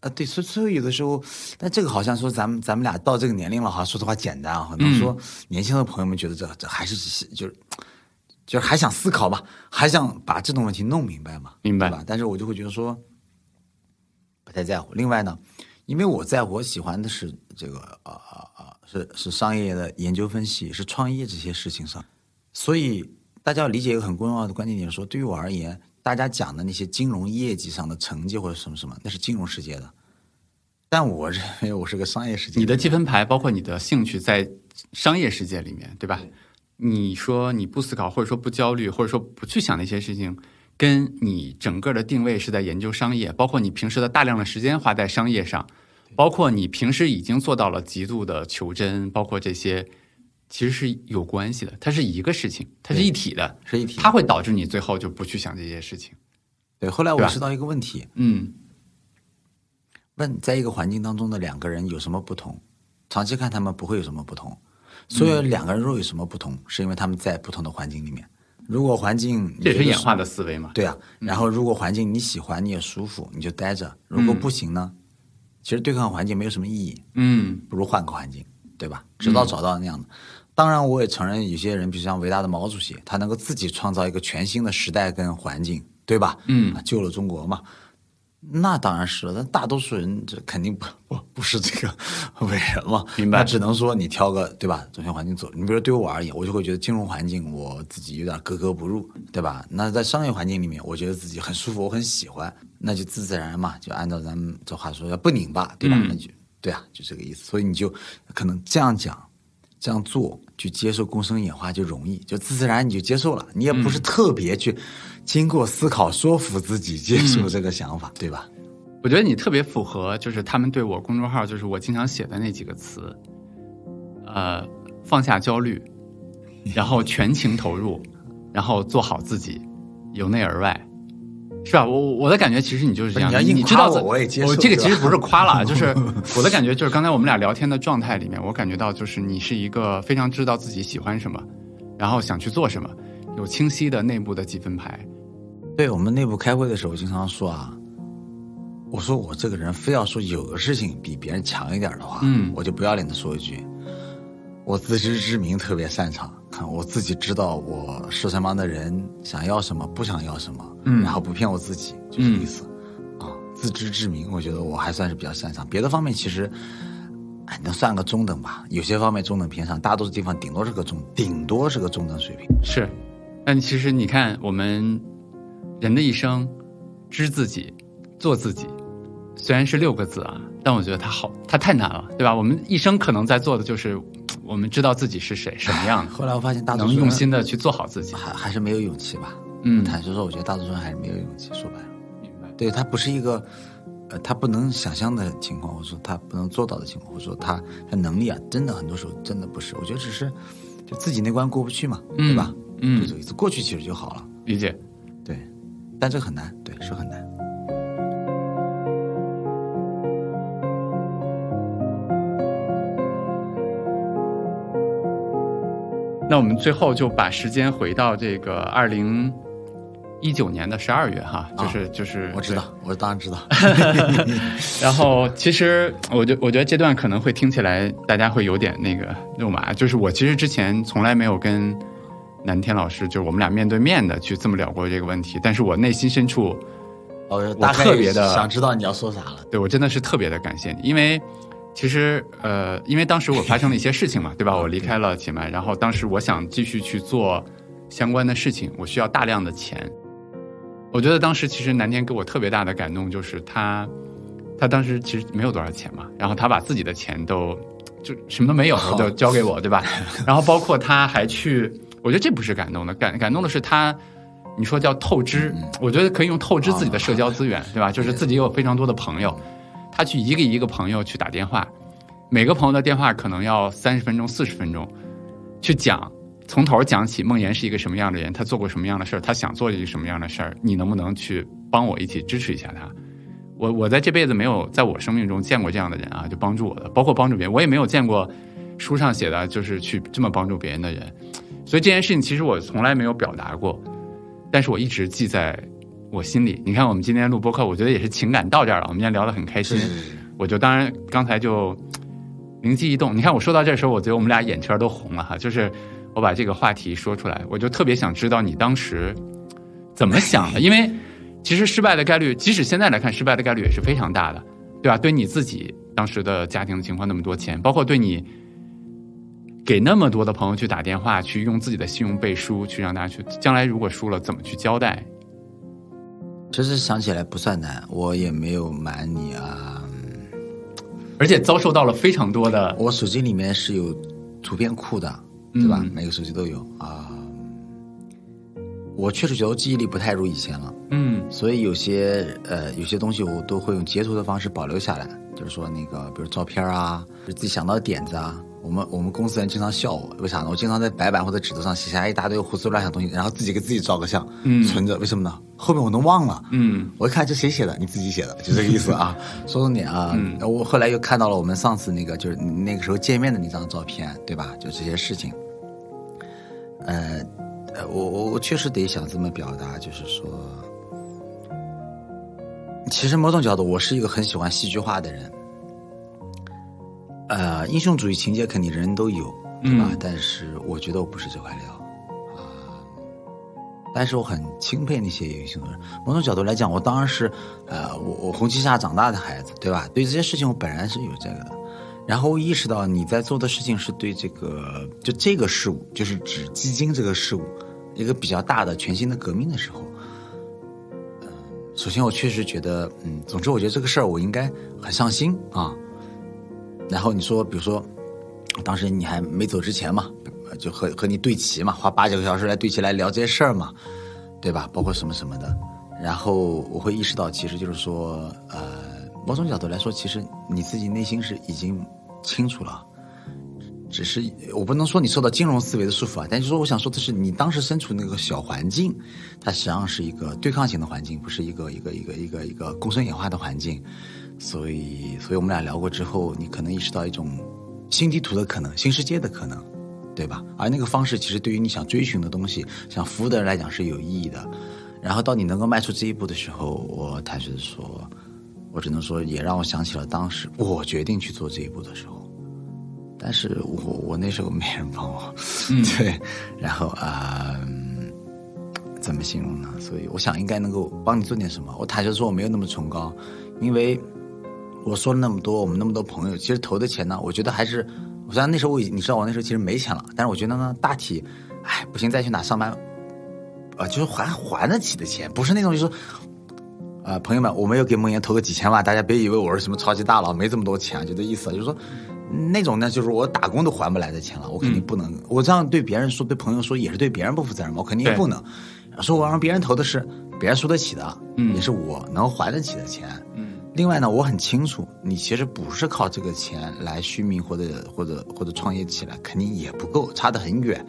啊，对，所以所以有的时候，但这个好像说咱们咱们俩到这个年龄了，好像说的话简单啊，很多说年轻的朋友们觉得这这还是就是就是还想思考吧，还想把这种问题弄明白嘛，明白吧？但是我就会觉得说不太在乎。另外呢，因为我在，我喜欢的是这个啊啊啊，是是商业的研究分析，是创业这些事情上，所以大家要理解一个很重要的关键点，说对于我而言，大家讲的那些金融业绩上的成绩或者什么什么，那是金融世界的。但我认为我是个商业世界你的积分牌，包括你的兴趣，在商业世界里面，对吧？你说你不思考，或者说不焦虑，或者说不去想那些事情，跟你整个的定位是在研究商业，包括你平时的大量的时间花在商业上，包括你平时已经做到了极度的求真，包括这些，其实是有关系的，它是一个事情，它是一体的，是一体。它会导致你最后就不去想这些事情。对，后来我知道一个问题，嗯问在一个环境当中的两个人有什么不同？长期看他们不会有什么不同。所以两个人若有什么不同，是因为他们在不同的环境里面。如果环境这也是演化的思维嘛。对啊，然后如果环境你喜欢你也舒服，你就待着；如果不行呢，其实对抗环境没有什么意义，嗯不如换个环境，对吧？直到找到那样的。当然，我也承认有些人，比如像伟大的毛主席，他能够自己创造一个全新的时代跟环境，对吧？嗯啊，救了中国嘛。那当然是了，但大多数人这肯定不不不是这个伟人嘛，明白那只能说你挑个对吧，中心环境走。你比如说对我而言，我就会觉得金融环境我自己有点格格不入，对吧？那在商业环境里面，我觉得自己很舒服，我很喜欢，那就自自然然嘛，就按照咱们这话说，要不拧巴，对吧？嗯那就对啊，就这个意思。所以你就可能这样讲。这样做，去接受共生演化就容易，就自自然然你就接受了，你也不是特别去经过思考说服自己接受这个想法，对吧？我觉得你特别符合，就是他们对我公众号，就是我经常写的那几个词，呃，放下焦虑，然后全情投入，然后做好自己，由内而外，是吧？我我的感觉其实你就是这样，你知道我我也接受我这个其实不是夸了，就是 我的感觉就是刚才我们俩聊天的状态里面，我感觉到就是你是一个非常知道自己喜欢什么，然后想去做什么，有清晰的内部的积分牌。对我们内部开会的时候，经常说啊，我说我这个人非要说有个事情比别人强一点的话，嗯我就不要脸的说一句，我自知之明特别擅长，我自己知道我是什么样的人，想要什么，不想要什么，嗯然后不骗我自己，就这个意思、啊，自知之明，我觉得我还算是比较擅长，别的方面其实。哎，能算个中等吧？有些方面中等偏上，大多数地方顶多是个中，顶多是个中等水平。是，但其实你看，我们人的一生，知自己，做自己，虽然是六个字啊，但我觉得它好，它太难了，对吧？我们一生可能在做的就是，我们知道自己是谁，什么样的，后来我发现大多能数人用心的去做好自己。还还是没有勇气吧。嗯，坦率说，我觉得大多数人还是没有勇气。说白了，明白。对他不是一个，呃，他不能想象的情况，或者说他不能做到的情况，或者说他他能力啊，真的很多时候真的不是。我觉得只是就自己那关过不去嘛，对吧？嗯就这个意思，过去其实就好了。理解。对，但这很难，对，是很难。那我们最后就把时间回到这个二零一九年的十二月哈，就是、就是啊我知道，我当然知道。然后其实我觉我觉得这段可能会听起来大家会有点那个肉麻，就是我其实之前从来没有跟南天老师，就是我们俩面对面的去这么聊过这个问题，但是我内心深处，我大概特别的想知道你要说啥了。对我真的是特别的感谢你，因为其实呃，因为当时我发生了一些事情嘛，对吧？我离开了且麦，然后当时我想继续去做相关的事情，我需要大量的钱。我觉得当时其实南天给我特别大的感动，就是他，他当时其实没有多少钱嘛，然后他把自己的钱都就什么都没有就交给我，对吧？然后包括他还去，我觉得这不是感动的，感感动的是他，你说叫透支，我觉得可以用透支自己的社交资源，对吧？就是自己有非常多的朋友，他去一个一个朋友去打电话，每个朋友的电话可能要三十分钟、四十分钟，去讲从头讲起，梦岩是一个什么样的人，他做过什么样的事儿，他想做一个什么样的事儿，你能不能去帮我一起支持一下他？我我在这辈子没有在我生命中见过这样的人啊，就帮助我的，包括帮助别人，我也没有见过书上写的就是去这么帮助别人的人，所以这件事情其实我从来没有表达过，但是我一直记在我心里。你看，我们今天录播客，我觉得也是情感到这儿了，我们今天聊得很开心，我就当然刚才就灵机一动，你看我说到这时候，我觉得我们俩眼圈都红了哈，就是我把这个话题说出来，我就特别想知道你当时怎么想的，因为其实失败的概率，即使现在来看，失败的概率也是非常大的，对吧？对你自己当时的家庭情况那么多钱，包括对你给那么多的朋友去打电话，去用自己的信用背书，去让大家去，将来如果输了怎么去交代？其实想起来不算难，我也没有瞒你啊。而且遭受到了非常多的，我手机里面是有图片库的，对吧？嗯每个手机都有啊。我确实觉得我记忆力不太如以前了，嗯所以有些呃有些东西我都会用截图的方式保留下来，就是说那个比如照片啊，自己想到的点子啊。我们我们公司人经常笑我，为啥呢？我经常在白板或者纸头上写下一大堆胡思乱想东西，然后自己给自己照个相，嗯存着。为什么呢？后面我能忘了。嗯我一看这谁写的？你自己写的，就这个意思啊。说重点啊，嗯我后来又看到了我们上次那个就是那个时候见面的那张照片，对吧？就这些事情。呃，呃，我我我确实得想这么表达，就是说，其实某种角度，我是一个很喜欢戏剧化的人。呃，英雄主义情节肯定人人都有，对吧？嗯但是我觉得我不是这块料。啊，但是我很钦佩那些英雄的人。某种角度来讲，我当然是，呃，我我红旗下长大的孩子，对吧？对这些事情，我本来是有这个的。然后意识到你在做的事情是对这个就这个事物，就是指基金这个事物，一个比较大的全新的革命的时候，嗯，首先我确实觉得，嗯，总之我觉得这个事儿我应该很上心啊。然后你说，比如说，当时你还没走之前嘛，就和和你对齐嘛，花八九个小时来对齐来聊这些事儿嘛，对吧？包括什么什么的。然后我会意识到，其实就是说，呃，某种角度来说，其实你自己内心是已经。清楚了，只是我不能说你受到金融思维的束缚啊，但是说我想说的是，你当时身处那个小环境，它实际上是一个对抗型的环境，不是一个一个一个一个一个共生演化的环境，所以，所以我们俩聊过之后，你可能意识到一种新地图的可能，新世界的可能，对吧？而那个方式其实对于你想追寻的东西，想服务的人来讲是有意义的。然后到你能够迈出这一步的时候，我坦率的说。我只能说，也让我想起了当时我决定去做这一步的时候，但是我我那时候没人帮我，对，然后啊，怎么形容呢？所以我想应该能够帮你做点什么。我坦率说，我没有那么崇高，因为我说了那么多，我们那么多朋友，其实投的钱呢，我觉得还是，我虽然那时候我你知道我那时候其实没钱了，但是我觉得呢，大体，哎，不行，再去哪上班，啊，就是还还得起的钱，不是那种就是。啊，朋友们，我没有给梦妍投个几千万，大家别以为我是什么超级大佬，没这么多钱，就这意思。就是说，那种呢，就是我打工都还不来的钱了，我肯定不能。我这样对别人说，对朋友说，也是对别人不负责任嘛，我肯定也不能。说我让别人投的是别人输得起的，也是我能还得起的钱。嗯。另外呢，我很清楚，你其实不是靠这个钱来续命或者或者或者创业起来，肯定也不够，差得很远。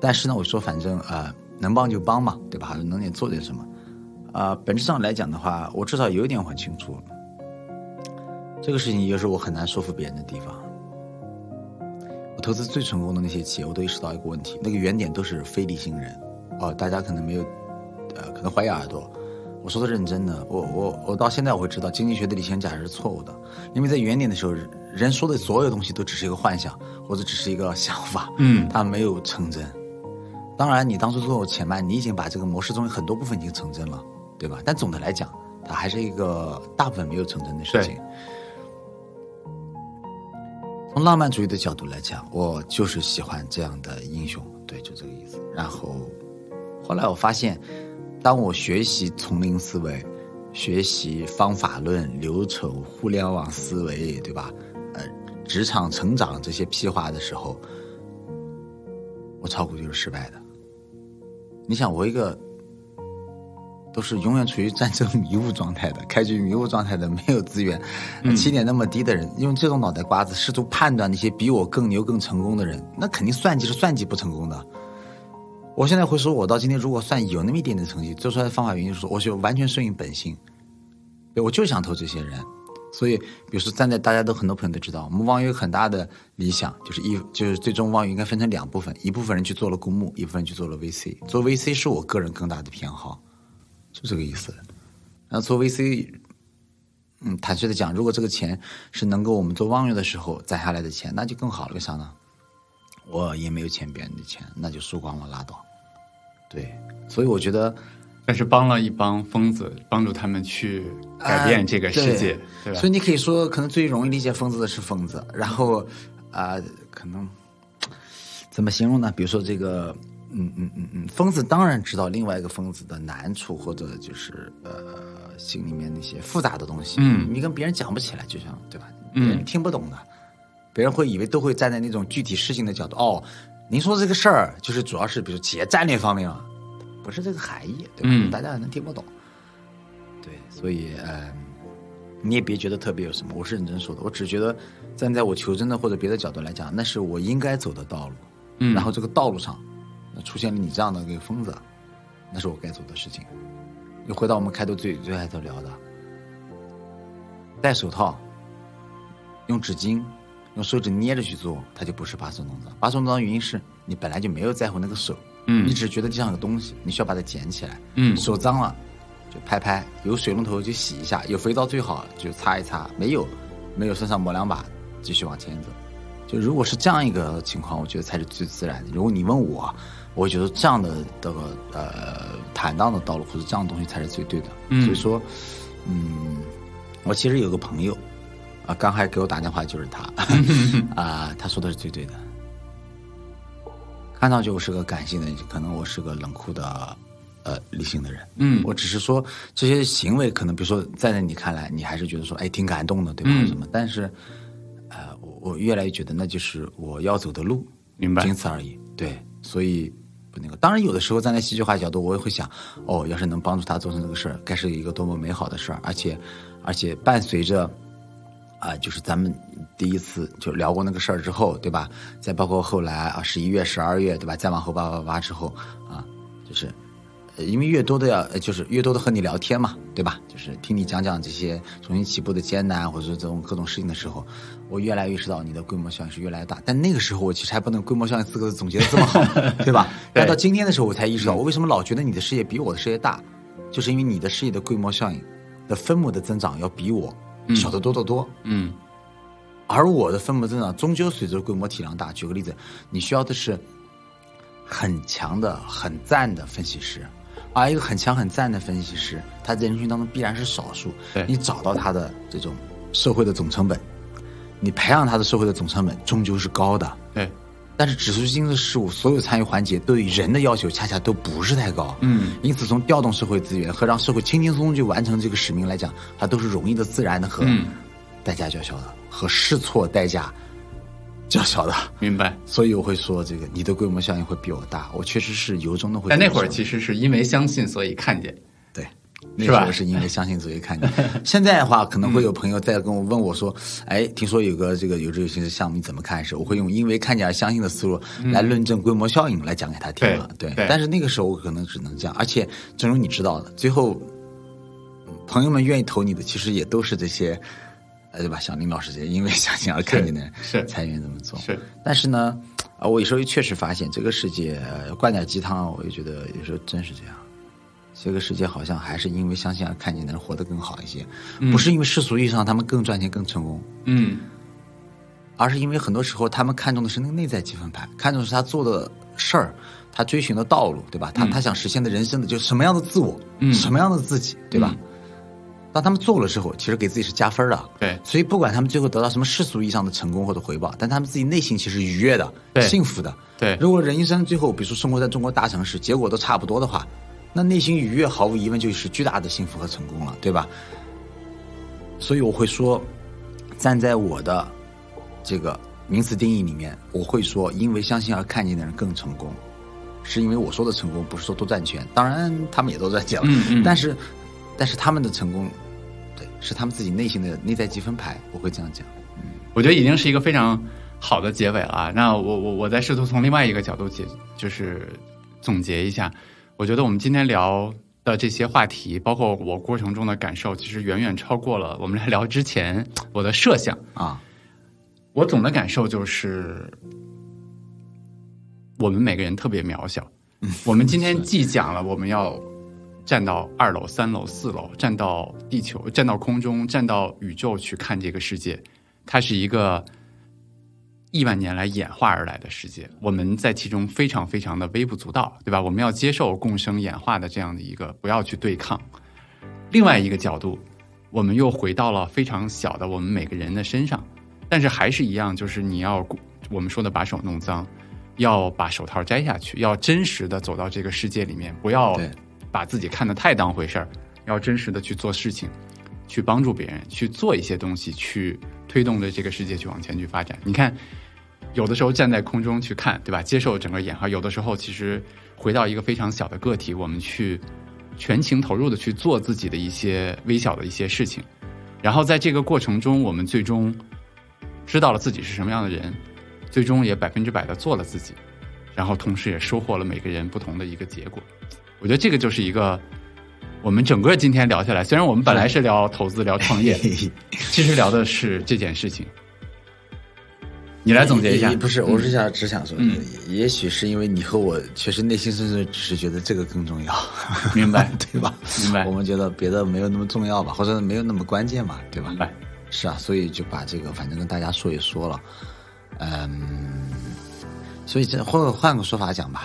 但是呢，我说反正呃，能帮就帮嘛，对吧？能点做点什么。啊，本质上来讲的话，我至少有一点我很清楚，这个事情也是我很难说服别人的地方。我投资最成功的那些企业，我都意识到一个问题：那个原点都是非理性人。哦，大家可能没有，呃，可能怀疑耳朵。我说的认真的，我我我到现在我会知道，经济学的理性假设是错误的，因为在原点的时候，人说的所有东西都只是一个幻想，或者只是一个想法，嗯，它没有成真。当然，你当初做前半，你已经把这个模式中很多部分已经成真了。对吧？但总的来讲，它还是一个大部分没有成真的事情。从浪漫主义的角度来讲，我就是喜欢这样的英雄，对，就这个意思。然后后来我发现，当我学习丛林思维、学习方法论、流程、互联网思维，对吧？呃，职场成长这些屁话的时候，我炒股就是失败的。你想，我一个。都是永远处于战争迷雾状态的，开局迷雾状态的，没有资源，起点那么低的人，用这种脑袋瓜子试图判断那些比我更牛、更成功的人，那肯定算计是算计不成功的。我现在会说，我到今天如果算有那么一点点成绩，做出来的方法原因就是，我就完全顺应本心，我就想投这些人。所以，比如说站在大家都很多朋友都知道，我们网友很大的理想就是一就是最终网友应该分成两部分，一部分人去做了公募，一部分人去做了 VC。做 VC 是我个人更大的偏好。就这个意思，然后做 VC，嗯，坦率的讲，如果这个钱是能够我们做望月的时候攒下来的钱，那就更好了。为啥呢？我也没有欠别人的钱，那就输光了拉倒。对，所以我觉得，但是帮了一帮疯子，帮助他们去改变这个世界，对吧？所以你可以说，可能最容易理解疯子的是疯子，然后啊，可能怎么形容呢？比如说这个。嗯嗯嗯嗯，疯子当然知道另外一个疯子的难处，或者就是呃心里面那些复杂的东西。嗯，你跟别人讲不起来，就像对吧？别人听不懂的，别人会以为都会站在那种具体事情的角度。哦，您说这个事儿就是主要是比如企业战略方面啊，不是这个含义，对吧？大家可能听不懂。对，所以呃，你也别觉得特别有什么，我是认真说的。我只觉得站在我求真的或者别的角度来讲，那是我应该走的道路。嗯，然后这个道路上。那出现了你这样的一个疯子，那是我该做的事情。又回到我们开头最最开头聊的，戴手套，用纸巾，用手指捏着去做，它就不是把手弄脏。把手弄脏原因是你本来就没有在乎那个手，嗯，你只觉得地上有东西，你需要把它捡起来，嗯，手脏了就拍拍，有水龙头就洗一下，有肥皂最好就擦一擦，没有，没有身上抹两把，继续往前走。就如果是这样一个情况，我觉得才是最自然的。如果你问我，我觉得这样的这个呃坦荡的道路或者这样的东西才是最对的。嗯所以说，嗯，我其实有个朋友啊，刚还给我打电话就是他 啊，他说的是最对的。看上去我是个感性的人，可能我是个冷酷的呃理性的人。嗯我只是说这些行为，可能比如说在你看来，你还是觉得说，哎，挺感动的，对吧？嗯什么？但是，呃，我我越来越觉得那就是我要走的路，明白仅此而已。对，所以不那个。当然，有的时候站在戏剧化角度，我也会想，哦，要是能帮助他做成这个事儿，该是一个多么美好的事儿，而且，而且伴随着。啊，就是咱们第一次就聊过那个事儿之后，对吧？再包括后来啊，十一月、十二月，对吧？再往后八八八之后啊，就是，呃，因为越多的要，呃就是越多的和你聊天嘛，对吧？就是听你讲讲这些重新起步的艰难，或者说这种各种事情的时候，我越来越知道你的规模效应是越来越大。但那个时候我其实还不能规模效应四个字总结的这么好，对吧？但到今天的时候，我才意识到，我为什么老觉得你的事业比我的事业大，就是因为你的事业的规模效应的分母的增长要比我小得多得多。嗯而我的分布增长终究随着规模体量大。举个例子，你需要的是很强的、很赞的分析师，而一个很强很赞的分析师，他在人群当中必然是少数。对你找到他的这种社会的总成本，你培养他的社会的总成本终究是高的。对，但是指数基金的事务，所有参与环节对人的要求恰恰都不是太高。嗯，因此从调动社会资源和让社会轻轻松松就完成这个使命来讲，它都是容易的、自然的和嗯代价较小的，和试错代价较小的。明白。所以我会说，这个你的规模效应会比我大。我确实是由衷的会。但那会儿其实是因为相信，所以看见。对，那是吧时候是因为相信所以看见。现在的话，可能会有朋友在跟我问我说：“哎，听说有个这个有志有行的项目，你怎么看？”是我会用因为看见而相信的思路来论证规模效应，来讲给他听了。对，但是那个时候我可能只能这样，而且正如你知道的，最后嗯朋友们愿意投你的，其实也都是这些。呃，对吧？小林老师这些因为相信而看见的人，是才愿意这么做。是，但是呢，啊，我有时候确实发现这个世界呃灌点鸡汤，我也觉得有时候真是这样。这个世界好像还是因为相信而看见的人活得更好一些，不是因为世俗意义上他们更赚钱、更成功，嗯而是因为很多时候他们看重的是那个内在积分牌，看重的是他做的事儿，他追寻的道路，对吧？他、他想实现的人生的就什么样的自我，嗯什么样的自己，对吧？当他们做了之后，其实给自己是加分的。对所以不管他们最后得到什么世俗意义上的成功或者回报，但他们自己内心其实愉悦的、幸福的。对如果人一生最后，比如说生活在中国大城市，结果都差不多的话，那内心愉悦毫无疑问就是巨大的幸福和成功了，对吧？所以我会说，站在我的这个名词定义里面，我会说，因为相信而看见的人更成功，是因为我说的成功不是说多赚钱，当然他们也都赚钱了，嗯嗯但是，但是他们的成功，对，是他们自己内心的内在积分牌，我会这样讲。我觉得已经是一个非常好的结尾了啊。那我我我再试图从另外一个角度解，就是总结一下。我觉得我们今天聊的这些话题，包括我过程中的感受，其实远远超过了我们来聊之前我的设想。啊，我总的感受就是，我们每个人特别渺小。我们今天既讲了我们要站到二楼、三楼、四楼，站到地球，站到空中，站到宇宙去看这个世界，它是一个亿万年来演化而来的世界，我们在其中非常非常的微不足道，对吧？我们要接受共生演化的这样的一个，不要去对抗。另外一个角度，我们又回到了非常小的我们每个人的身上，但是还是一样，就是你要我们说的把手弄脏，要把手套摘下去，要真实的走到这个世界里面，不要把自己看得太当回事儿，要真实的去做事情，去帮助别人，去做一些东西，去推动着这个世界去往前去发展。你看，有的时候站在空中去看，对吧？接受整个演化；有的时候其实回到一个非常小的个体，我们去全情投入的去做自己的一些微小的一些事情，然后在这个过程中，我们最终知道了自己是什么样的人，最终也百分之百的做了自己，然后同时也收获了每个人不同的一个结果。我觉得这个就是一个我们整个今天聊下来，虽然我们本来是聊投资、聊创业，其实聊的是这件事情。你来总结一下，不是，我是想只想说，嗯。也许是因为你和我确实内心深处只是觉得这个更重要，明白。对吧？明白。我们觉得别的没有那么重要吧，或者没有那么关键嘛，对吧？明白。是啊，所以就把这个反正跟大家说一说了，嗯，所以这或者换个说法讲吧，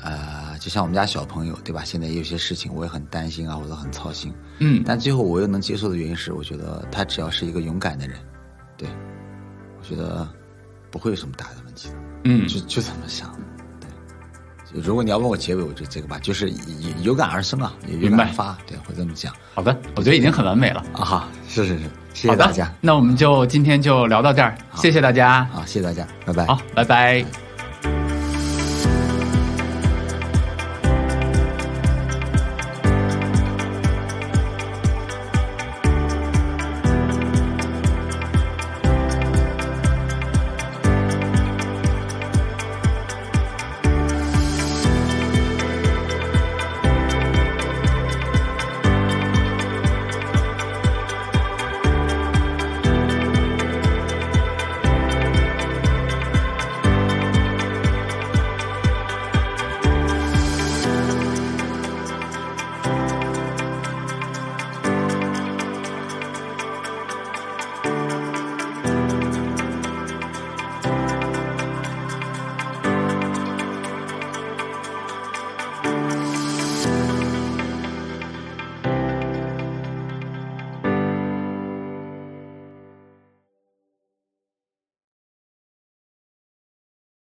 呃，就像我们家小朋友对吧？现在有些事情我也很担心啊，或者很操心，嗯。但最后我又能接受的原因是，我觉得他只要是一个勇敢的人，对，我觉得不会有什么大的问题的。嗯就就这么想的。对，如果你要问我结尾，我就这个吧，就是有有感而生啊，有感而发，对，会这么讲好的，我觉得已经很完美了。啊哈，是是是，谢谢大家，那我们就今天就聊到这儿，谢谢大家。好，谢谢大家，拜拜。好，拜拜。